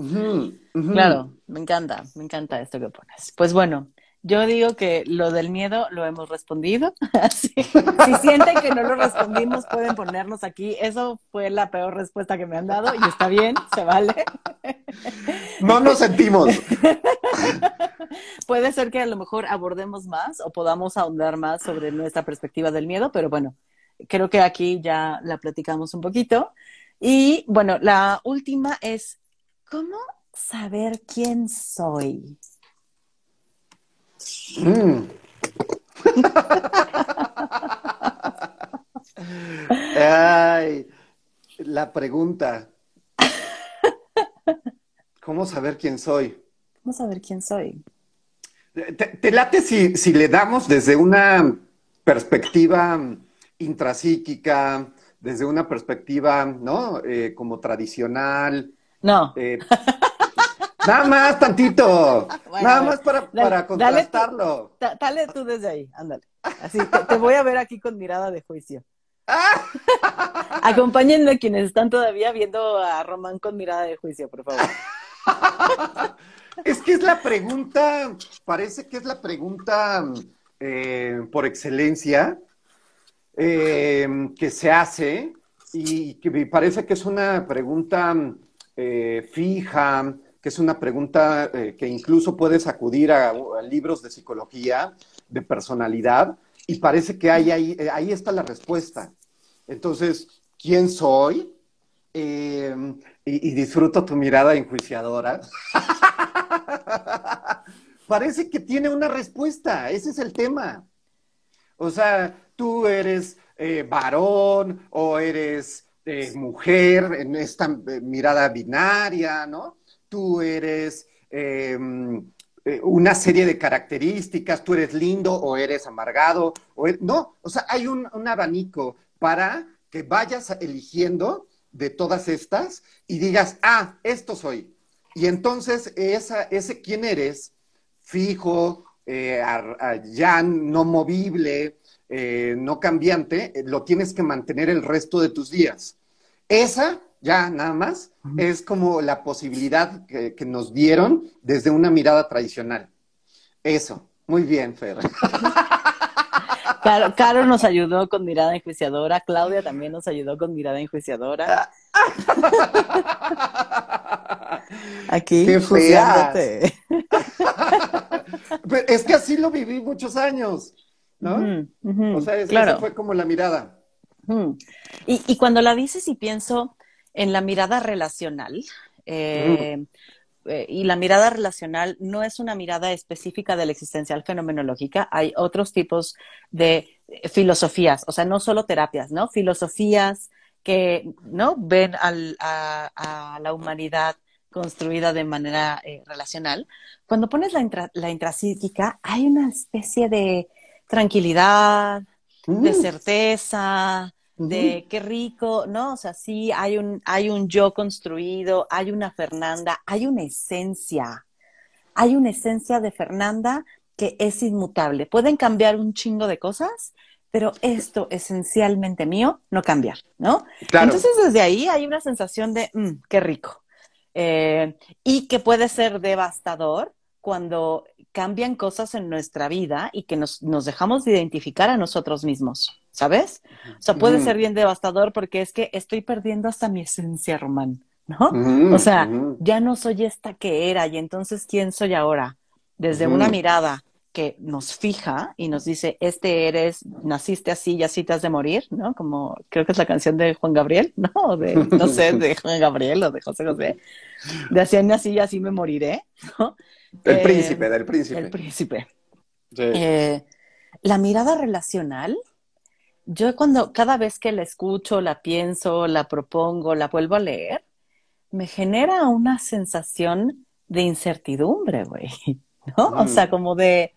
claro, me encanta, me encanta esto que pones. Pues bueno, yo digo que lo del miedo lo hemos respondido. Así, si sienten que no lo respondimos, pueden ponernos aquí. Eso fue la peor respuesta que me han dado y está bien, se vale. No nos sentimos. Puede ser que a lo mejor abordemos más o podamos ahondar más sobre nuestra perspectiva del miedo, pero bueno, creo que aquí ya la platicamos un poquito. Y bueno, la última es, ¿cómo saber quién soy? Mm. Ay, la pregunta. ¿Cómo saber quién soy? ¿Cómo saber quién soy? ¿Te, late si, si, le damos desde una perspectiva intrapsíquica, desde una perspectiva, ¿no? Eh, como tradicional. No. Eh, nada más tantito. nada más para, para contrastarlo. Dale, tú desde ahí, ándale. Así, te, voy a ver aquí con mirada de juicio. Acompáñenme quienes están todavía viendo a Román con mirada de juicio, por favor. es que es la pregunta, parece que es la pregunta eh, por excelencia eh, que se hace y que me parece que es una pregunta eh, fija, que es una pregunta que incluso puedes acudir a, libros de psicología, de personalidad, y parece que ahí, ahí está la respuesta. Entonces, ¿quién soy? y, y, disfruto tu mirada enjuiciadora. Parece que tiene una respuesta, ese es el tema. O sea, tú eres eh, varón o eres eh, mujer en esta eh, mirada binaria, ¿no? Tú eres em, una serie de características, tú eres lindo o eres amargado, o e-, no, o sea, hay un, un abanico para que vayas eligiendo de todas estas y digas, ah, esto soy. Y entonces ese quién eres, fijo, eh, ya no movible, eh, no cambiante, eh, lo tienes que mantener el resto de tus días. Esa, ya nada más, es como la posibilidad que, que nos dieron desde una mirada tradicional. Eso. Muy bien, Fer. Caro, nos ayudó con mirada enjuiciadora, Claudia también nos ayudó con mirada enjuiciadora. Aquí, Qué es que así lo viví muchos años, ¿no? o sea, esa fue como la mirada. y, cuando la dices y pienso en la mirada relacional, eh, eh, y la mirada relacional no es una mirada específica de la existencial fenomenológica, hay otros tipos de eh, filosofías, o sea, no solo terapias, ¿no? Filosofías que, ¿no? Ven a, la humanidad construida de manera eh, relacional. Cuando pones la, la intrapsíquica, hay una especie de tranquilidad, de mm. certeza, de qué rico, ¿no? O sea, sí hay un, hay un yo construido, hay una Fernanda, hay una esencia, hay una esencia de Fernanda que es inmutable. Pueden cambiar un chingo de cosas, pero esto esencialmente mío no cambia, ¿no? Entonces desde ahí hay una sensación de, mm, qué rico. Eh, y que puede ser devastador cuando cambian cosas en nuestra vida y que nos, nos dejamos de identificar a nosotros mismos. ¿sabes? O sea, puede ser bien devastador porque es que estoy perdiendo hasta mi esencia, Román, ¿no? o sea, ya no soy esta que era y entonces, ¿quién soy ahora? Desde una mirada que nos fija y nos dice, este eres, naciste así y así te has de morir, ¿no? Como creo que es la canción de Juan Gabriel, ¿no? De, no sé, de Juan Gabriel o de José José. De así nací y así me moriré, ¿no? El príncipe, del príncipe. El príncipe. Eh, la mirada relacional yo cuando cada vez que la escucho, la pienso, la propongo, la vuelvo a leer, me genera una sensación de incertidumbre, güey, ¿no? O sea, mm. como de,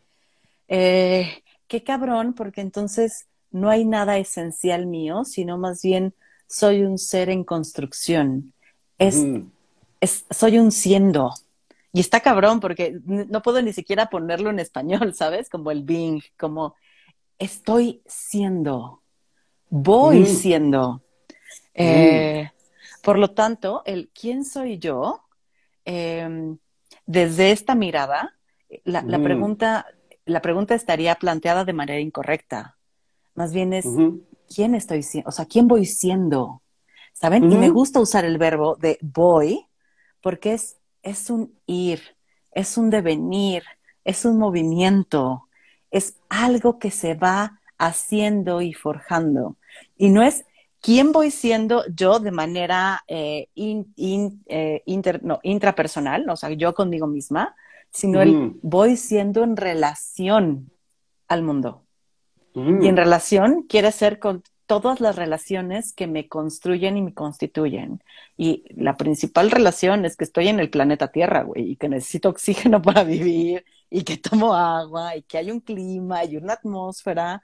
eh, qué cabrón, porque entonces no hay nada esencial mío, sino más bien soy un ser en construcción. Es, mm. es, soy un siendo. Y está cabrón porque no puedo ni siquiera ponerlo en español, ¿sabes? Como el being, como estoy siendo, voy mm. siendo. Eh, por lo tanto, el quién soy yo, em, desde esta mirada, la, mm. pregunta, la pregunta estaría planteada de manera incorrecta. Más bien es, ¿quién estoy siendo? O sea, ¿quién voy siendo? ¿Saben? Y me gusta usar el verbo de voy porque es, es un ir, es un devenir, es un movimiento, es algo que se va haciendo y forjando. Y no es quién voy siendo yo de manera eh, eh, intrapersonal, o sea, yo conmigo misma, sino el voy siendo en relación al mundo. Mm. Y en relación quiere ser con todas las relaciones que me construyen y me constituyen. Y la principal relación es que estoy en el planeta Tierra, güey, y que necesito oxígeno para vivir, y que tomo agua, y que hay un clima y una atmósfera.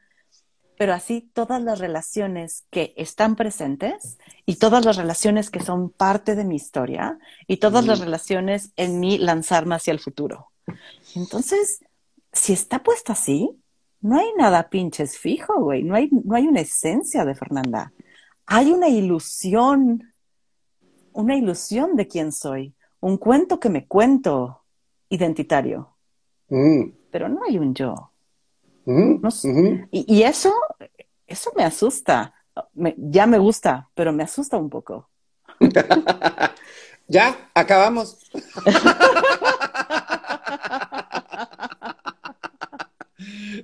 Pero así todas las relaciones que están presentes y todas las relaciones que son parte de mi historia y todas las relaciones en mi lanzarme hacia el futuro. Entonces, si está puesto así, no hay nada pinches fijo, güey. No hay, no hay una esencia de Fernanda. Hay una ilusión, una ilusión de quién soy, un cuento que me cuento identitario. Mm. Pero no hay un yo. Mm, y, y, eso, eso me asusta. ya me gusta, pero me asusta un poco. ya, acabamos.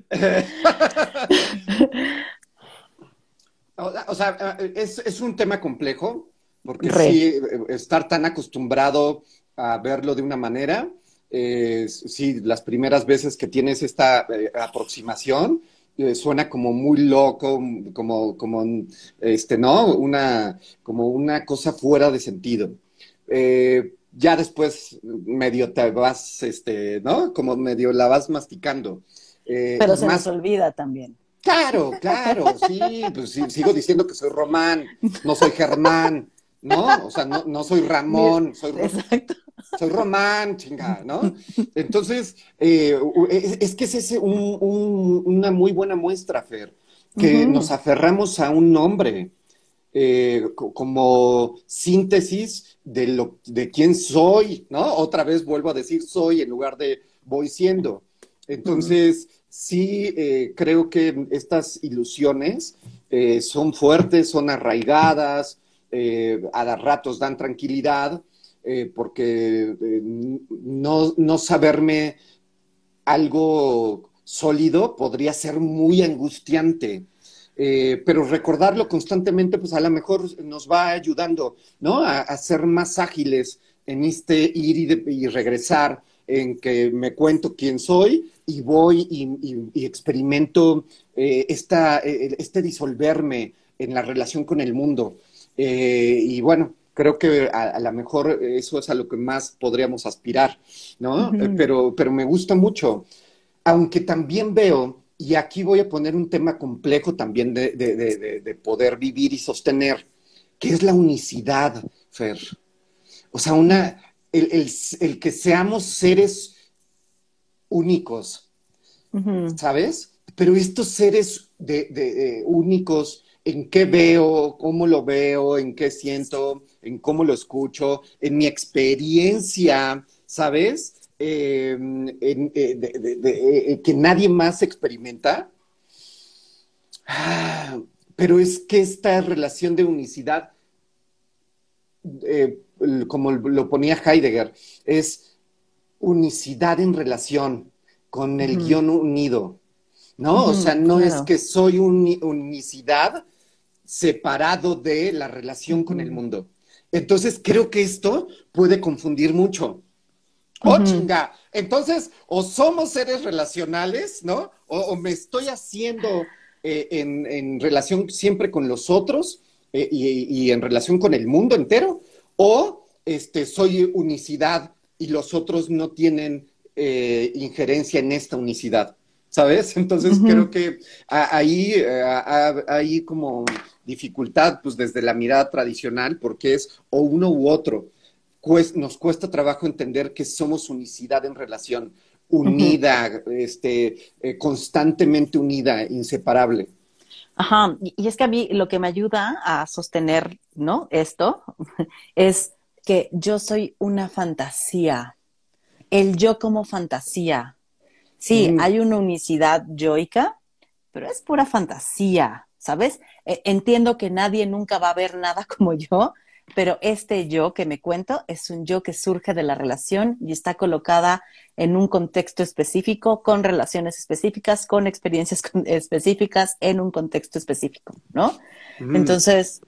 o sea, es, un tema complejo, porque sí, estar tan acostumbrado a verlo de una manera, eh, sí, las primeras veces que tienes esta eh, aproximación, eh, suena como muy loco, como, como, este, ¿no? Una, como una cosa fuera de sentido. ya después medio te vas, este, ¿no? Como medio la vas masticando. Eh, Pero se nos olvida también. Claro, claro, sí, pues sigo diciendo que soy Román, no soy Germán, ¿no? O sea, no, soy Ramón, soy, Exacto. soy Román, chingada, ¿no? Entonces, eh, es, que es ese una muy buena muestra, Fer, que nos aferramos a un nombre eh, como síntesis de, lo, de quién soy, ¿no? Otra vez vuelvo a decir soy en lugar de voy siendo. Entonces, sí eh, creo que estas ilusiones eh, son fuertes, son arraigadas, eh, a ratos dan tranquilidad, porque no, no, saberme algo sólido podría ser muy angustiante. pero recordarlo constantemente, pues a lo mejor nos va ayudando, ¿no? A, ser más ágiles en este ir y regresar, en que me cuento quién soy y voy y, experimento eh, esta, eh, este disolverme en la relación con el mundo. Eh, y bueno, creo que a, lo mejor eso es a lo que más podríamos aspirar, ¿no? pero, pero me gusta mucho, aunque también veo, y aquí voy a poner un tema complejo también de, de poder vivir y sostener, que es la unicidad, Fer. O sea, una, el, el que seamos seres únicos, ¿sabes? Pero estos seres de, únicos, en qué veo, cómo lo veo, en qué siento, en cómo lo escucho, en mi experiencia, ¿sabes? Em, en, eh, eh, que nadie más experimenta. Ah, pero es que esta relación de unicidad, eh, como lo ponía Heidegger, es unicidad en relación con el guion unido, ¿no? o sea, no es que soy unicidad separado de la relación con el mundo. Entonces, creo que esto puede confundir mucho. Oh, chinga. Entonces, o somos seres relacionales, ¿no? O, me estoy haciendo eh, en, relación siempre con los otros eh, y, y, en relación con el mundo entero, o este, soy unicidad y los otros no tienen eh, injerencia en esta unicidad, ¿sabes? Entonces creo que ahí hay como dificultad, pues desde la mirada tradicional, porque es o uno u otro. nos cuesta trabajo entender que somos unicidad en relación, unida, este, eh, constantemente unida, inseparable. Ajá, y es que a mí lo que me ayuda a sostener, ¿no? Esto es que yo soy una fantasía, el yo como fantasía. Sí, mm. hay una unicidad yoica, pero es pura fantasía, ¿sabes? E, entiendo que nadie nunca va a ver nada como yo, pero este yo que me cuento es un yo que surge de la relación y está colocada en un contexto específico, con relaciones específicas, con experiencias específicas, en un contexto específico, ¿no? Mm. Entonces,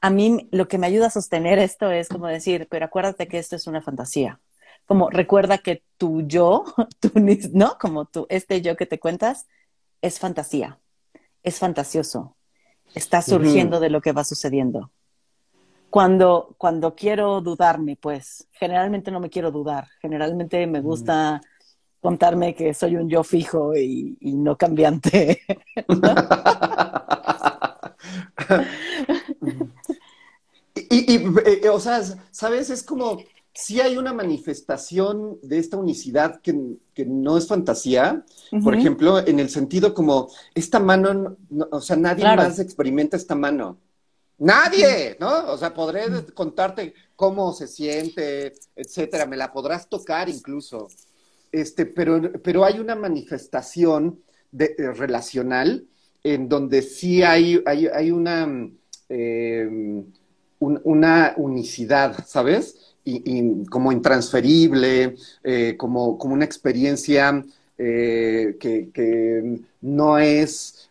a, mí lo que me ayuda a sostener esto es como decir, pero acuérdate que esto es una fantasía. Como recuerda que tu yo, tu, ¿no? Como tú, este yo que te cuentas, es fantasía. es fantasioso. Está surgiendo de lo que va sucediendo. Cuando, cuando quiero dudarme, pues, generalmente no me quiero dudar. Generalmente me gusta contarme que soy un yo fijo y, no cambiante. y, eh, o sea, ¿sabes? Es como, si hay una manifestación de esta unicidad que, no es fantasía, por ejemplo, en el sentido como, esta mano, o sea, nadie más experimenta esta mano. Nadie, ¿no? O sea, podré contarte cómo se siente, etcétera, me la podrás tocar incluso. Este, pero, pero hay una manifestación de, eh, relacional en donde sí hay, hay, una, eh, una unicidad, ¿sabes? Y, como intransferible, eh, como, como, una experiencia que, no es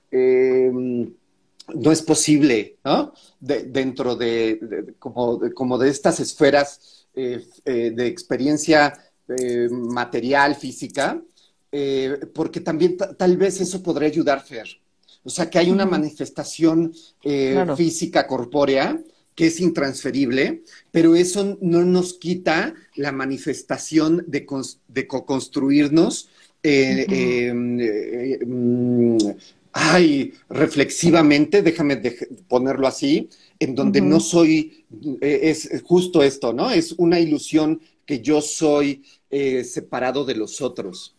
no es posible, ¿no? dentro de, como, de estas esferas de experiencia eh, material, física, eh, porque también tal vez eso podría ayudar, Fer. O sea, que hay una manifestación eh, física, corpórea, que es intransferible, pero eso no nos quita la manifestación de, de co-construirnos ay, reflexivamente, déjame ponerlo así, en donde no soy, es justo esto, ¿no? Es una ilusión que yo soy eh, separado de los otros.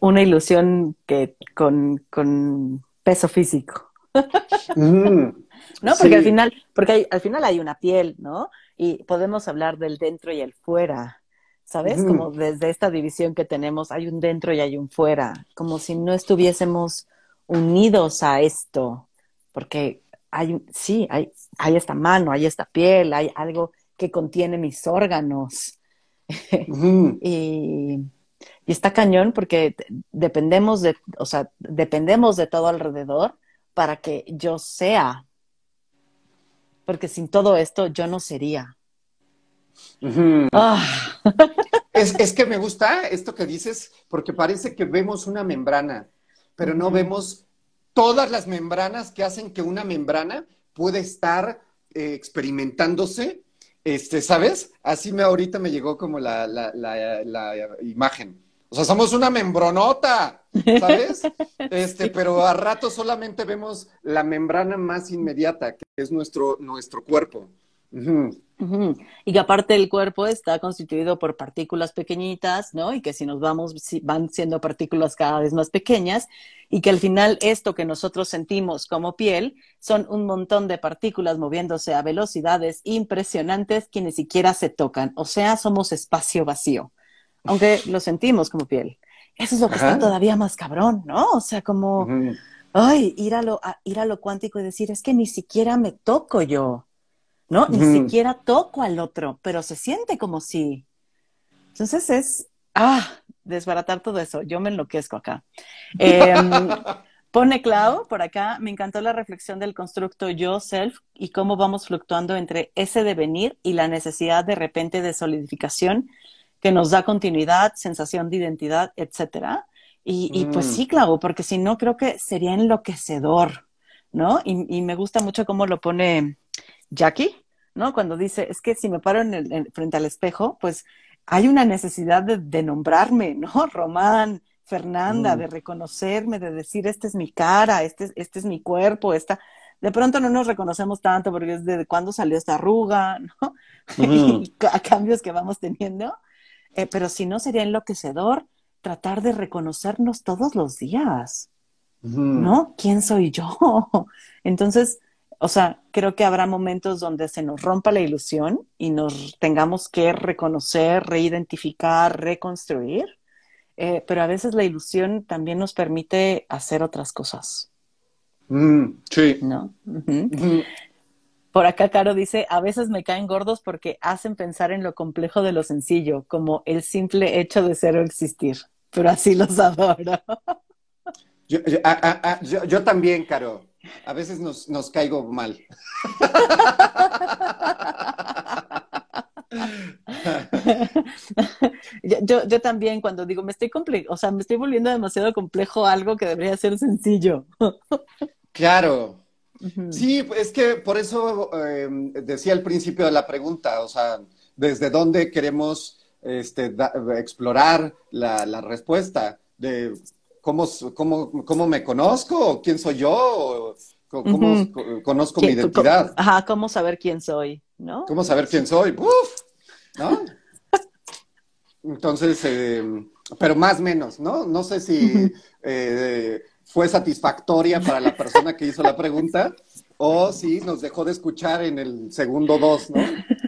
Una ilusión que con, peso físico. ¿No? Porque al final, porque al final hay una piel, ¿no? Y podemos hablar del dentro y el fuera, ¿sabes? Como desde esta división que tenemos, hay un dentro y hay un fuera, como si no estuviésemos unidos a esto, porque hay, sí, hay, hay esta mano, hay esta piel, hay algo que contiene mis órganos. y, está cañón porque dependemos de, o sea, dependemos de todo alrededor para que yo sea. Porque sin todo esto yo no sería. Ah. es, es, que me gusta esto que dices porque parece que vemos una membrana, pero no vemos todas las membranas que hacen que una membrana puede estar eh, experimentándose este, ¿sabes? Así me ahorita me llegó como la, imagen. O sea, somos una membronota, ¿sabes? Este, pero a rato solamente vemos la membrana más inmediata, que es nuestro, nuestro cuerpo. Y que aparte el cuerpo está constituido por partículas pequeñitas, ¿no? Y que si nos vamos, van siendo partículas cada vez más pequeñas, y que al final esto que nosotros sentimos como piel son un montón de partículas moviéndose a velocidades impresionantes que ni siquiera se tocan. O sea, somos espacio vacío, aunque lo sentimos como piel. Eso es lo que está todavía más cabrón, ¿no? O sea, como, ay, ir a, lo, ir a lo cuántico y decir, es que ni siquiera me toco yo. ¿No? Ni siquiera toco al otro, pero se siente como si. Entonces es, ah, desbaratar todo eso. Yo me enloquezco acá. Em, pone Clau por acá, me encantó la reflexión del constructo yo-self y cómo vamos fluctuando entre ese devenir y la necesidad de repente de solidificación que nos da continuidad, sensación de identidad, etcétera. Y, pues mm. sí, Clau, porque si no creo que sería enloquecedor, ¿no? Y, y me gusta mucho cómo lo pone Jackie, ¿no? Cuando dice, es que si me paro en frente al espejo, pues hay una necesidad de, nombrarme, ¿no? Román, Fernanda, de reconocerme, de decir, esta es mi cara, este, este es mi cuerpo, esta... De pronto no nos reconocemos tanto porque es de cuándo salió esta arruga, ¿no? y a cambios que vamos teniendo. Eh, pero si no, sería enloquecedor tratar de reconocernos todos los días, ¿no? ¿Quién soy yo? Entonces, o sea, creo que habrá momentos donde se nos rompa la ilusión y nos tengamos que reconocer, reidentificar, reconstruir, eh, pero a veces la ilusión también nos permite hacer otras cosas. Mm, sí. ¿No? Por acá, Caro dice, a veces me caen gordos porque hacen pensar en lo complejo de lo sencillo, como el simple hecho de ser o existir, pero así los adoro. yo, yo también, Caro. A veces nos, nos caigo mal. yo, yo también cuando digo, me estoy o sea, me estoy volviendo demasiado complejo algo que debería ser sencillo. claro. Sí, es que por eso em, decía al principio de la pregunta, o sea, desde dónde queremos este, explorar la, respuesta de cómo, cómo, cómo, me conozco, quién soy yo, cómo conozco mi identidad. Ajá, cómo saber quién soy, ¿no? Cómo saber quién soy, ¡Uf! ¿no? Entonces, em, pero más o menos, ¿no? No sé si eh, fue satisfactoria para la persona que hizo la pregunta o si nos dejó de escuchar en el segundo dos, ¿no?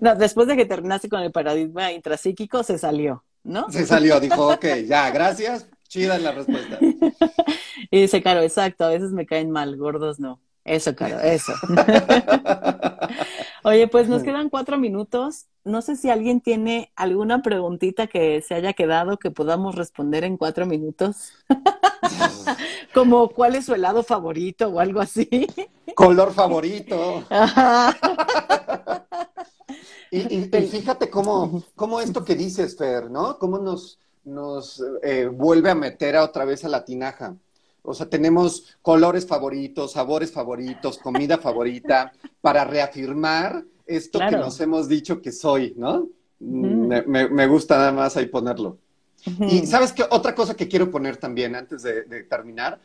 No, después de que terminaste con el paradigma intrapsíquico, se salió, ¿no? Se salió, dijo, ok, ya, gracias, chida la respuesta. Y dice, claro, exacto, a veces me caen mal, gordos no. Eso, claro, eso. Oye, pues nos quedan cuatro minutos. No sé si alguien tiene alguna preguntita que se haya quedado que podamos responder en cuatro minutos. Como cuál es su helado favorito o algo así. Color favorito. y, fíjate cómo, cómo, esto que dices, Fer, ¿no? Cómo nos, nos eh, vuelve a meter a otra vez a la tinaja. O sea, tenemos colores favoritos, sabores favoritos, comida favorita, para reafirmar esto que nos hemos dicho que soy, ¿no? me, gusta nada más ahí ponerlo. Y sabes qué, otra cosa que quiero poner también antes de, terminar,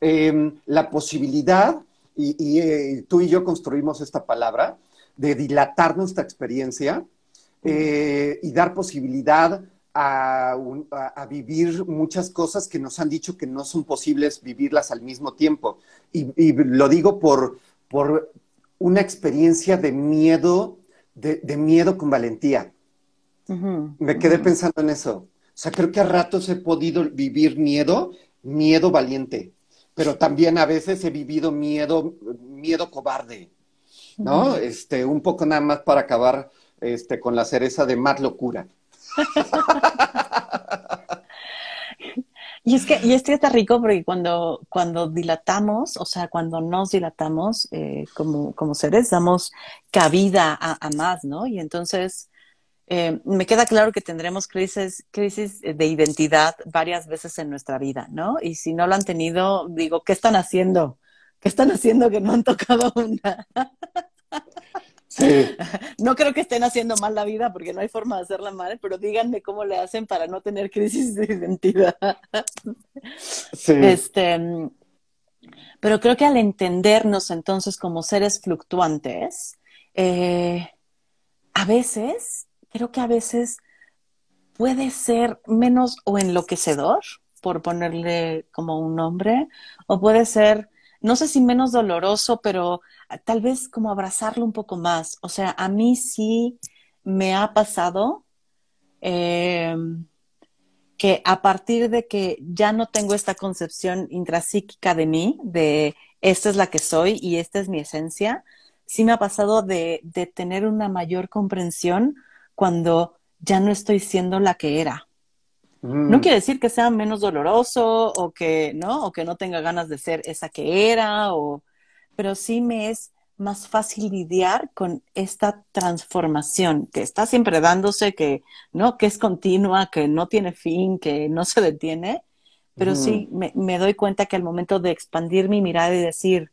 em, la posibilidad, y, eh, tú y yo construimos esta palabra, de dilatar nuestra experiencia eh, y dar posibilidad a, vivir muchas cosas que nos han dicho que no son posibles vivirlas al mismo tiempo. Y, lo digo por, por una experiencia de miedo, de, miedo con valentía. Me quedé pensando en eso. O sea, creo que a ratos he podido vivir miedo, miedo valiente, pero también a veces he vivido miedo, miedo cobarde, ¿no? Este, un poco nada más para acabar este, con la cereza de más locura. Y es que, y esto está rico porque cuando, cuando dilatamos, o sea, cuando nos dilatamos eh, como, como seres, damos cabida a, más, ¿no? Y entonces eh, me queda claro que tendremos crisis, crisis de identidad varias veces en nuestra vida, ¿no? Y si no lo han tenido, digo, ¿qué están haciendo? ¿Qué están haciendo que no han tocado una? No creo que estén haciendo mal la vida porque no hay forma de hacerla mal, pero díganme cómo le hacen para no tener crisis de identidad. Sí. Este, pero creo que al entendernos entonces como seres fluctuantes, eh, a veces, creo que a veces puede ser menos o enloquecedor, por ponerle como un nombre, o puede ser, no sé si menos doloroso, pero tal vez como abrazarlo un poco más. O sea, a mí sí me ha pasado eh, que a partir de que ya no tengo esta concepción intrapsíquica de mí, de esta es la que soy y esta es mi esencia, sí me ha pasado de, de tener una mayor comprensión cuando ya no estoy siendo la que era. No mm. quiere decir que sea menos doloroso o que no, o que no tenga ganas de ser esa que era, o, pero sí me es más fácil lidiar con esta transformación que está siempre dándose, que no, que es continua, que no tiene fin, que no se detiene, pero sí me, me, doy cuenta que al momento de expandir mi mirada y decir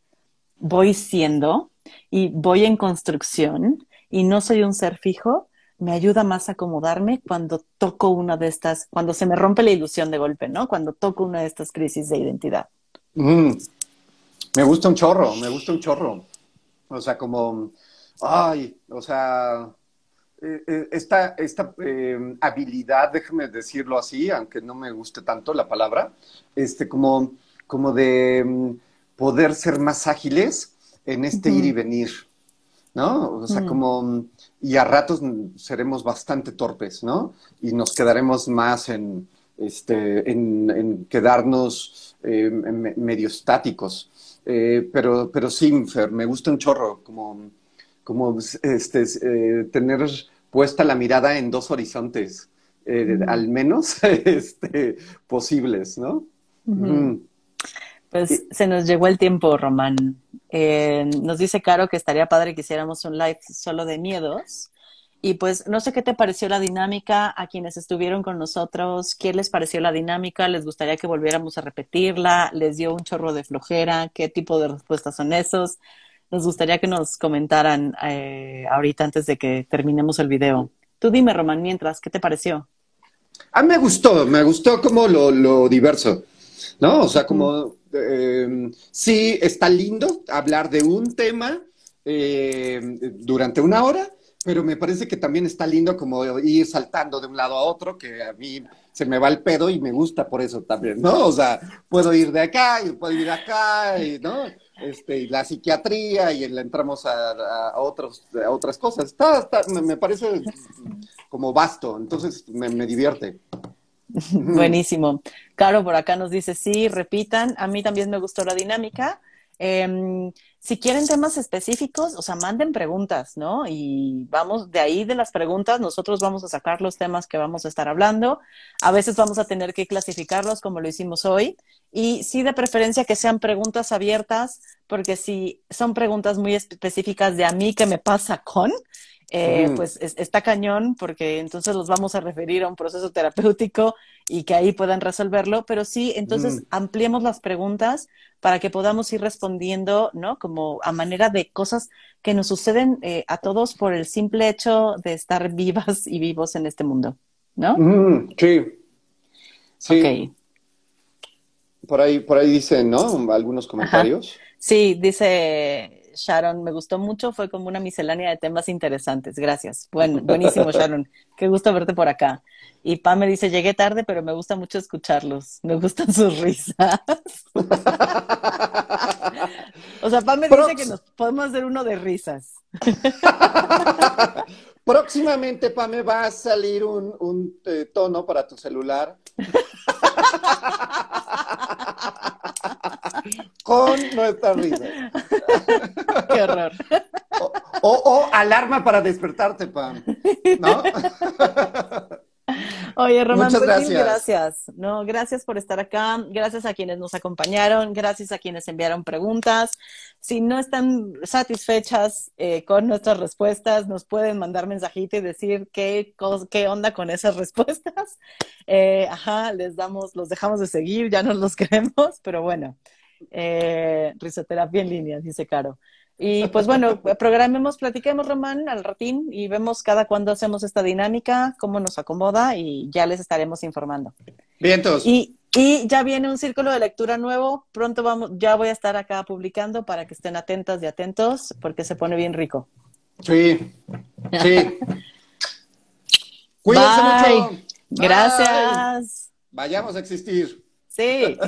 voy siendo y voy en construcción y no soy un ser fijo, me ayuda más a acomodarme cuando toco una de estas, cuando se me rompe la ilusión de golpe, ¿no? Cuando toco una de estas crisis de identidad. Me gusta un chorro, me gusta un chorro. O sea, como, ay, o sea, eh, eh, esta, esta em, habilidad, déjame decirlo así, aunque no me guste tanto la palabra, este, como, como de em, poder ser más ágiles en este ir y venir, ¿no? O sea, mm. como, y a ratos seremos bastante torpes, ¿no? Y nos quedaremos más en, este, en, quedarnos em, medio estáticos. Eh, pero, pero sí, Fer, me gusta un chorro, como, como este, eh, tener puesta la mirada en dos horizontes, eh, al menos este, posibles, ¿no? Pues se nos llegó el tiempo, Román. nos dice Caro que estaría padre que hiciéramos un live solo de miedos. Y pues no sé qué te pareció la dinámica a quienes estuvieron con nosotros, qué les pareció la dinámica, les gustaría que volviéramos a repetirla, les dio un chorro de flojera, qué tipo de respuestas son esos. Nos gustaría que nos comentaran eh, ahorita antes de que terminemos el video. Tú dime, Román, mientras, ¿qué te pareció? A mí me gustó, me gustó como lo, lo diverso, ¿no? O sea, como eh, sí está lindo hablar de un tema eh, durante una hora, pero me parece que también está lindo como ir saltando de un lado a otro, que a mí se me va el pedo y me gusta por eso también, ¿no? O sea, puedo ir de acá y puedo ir acá, y, ¿no? Este, y la psiquiatría y le entramos a, otros, a otras cosas. Está, está, me, parece como vasto, entonces me, me divierte. Buenísimo. Caro por acá nos dice, sí, repitan. A mí también me gustó la dinámica. Eh, si quieren temas específicos, o sea, manden preguntas, ¿no? Y vamos, de ahí de las preguntas, nosotros vamos a sacar los temas que vamos a estar hablando. A veces vamos a tener que clasificarlos como lo hicimos hoy. Y sí, de preferencia que sean preguntas abiertas, porque si son preguntas muy específicas de a mí que me pasa con, eh, pues está cañón porque entonces los vamos a referir a un proceso terapéutico y que ahí puedan resolverlo, pero sí, entonces ampliemos las preguntas para que podamos ir respondiendo, ¿no? Como a manera de cosas que nos suceden eh, a todos por el simple hecho de estar vivas y vivos en este mundo, ¿no? sí. Sí. Por ahí, por ahí dicen, ¿no? Algunos comentarios. Sí, dice Sharon, me gustó mucho, fue como una miscelánea de temas interesantes. Gracias. Bueno, buenísimo, Sharon. Qué gusto verte por acá. Y Pam me dice, llegué tarde, pero me gusta mucho escucharlos. Me gustan sus risas. o sea, Pam me dice que nos podemos hacer uno de risas. Próximamente, Pame, va a salir un, un eh, tono para tu celular. Con nuestra risa. Qué horror. O, alarma para despertarte, Pam. ¿No? Oye, Román, Muchas gracias. gracias. No, gracias por estar acá. Gracias a quienes nos acompañaron. Gracias a quienes enviaron preguntas. Si no están satisfechas eh, con nuestras respuestas, nos pueden mandar mensajito y decir qué, qué onda con esas respuestas. Eh, ajá, les damos, los dejamos de seguir, ya no los queremos, pero bueno. Eh, risoterapia en línea, dice Caro. Y pues bueno, programemos, platiquemos, Román, al ratín y vemos cada cuándo hacemos esta dinámica, cómo nos acomoda y ya les estaremos informando. Vientos. Y, y ya viene un círculo de lectura nuevo. Pronto vamos, ya voy a estar acá publicando para que estén atentas y atentos porque se pone bien rico. Sí, sí. Cuídense mucho. Gracias. Vayamos a existir. Sí.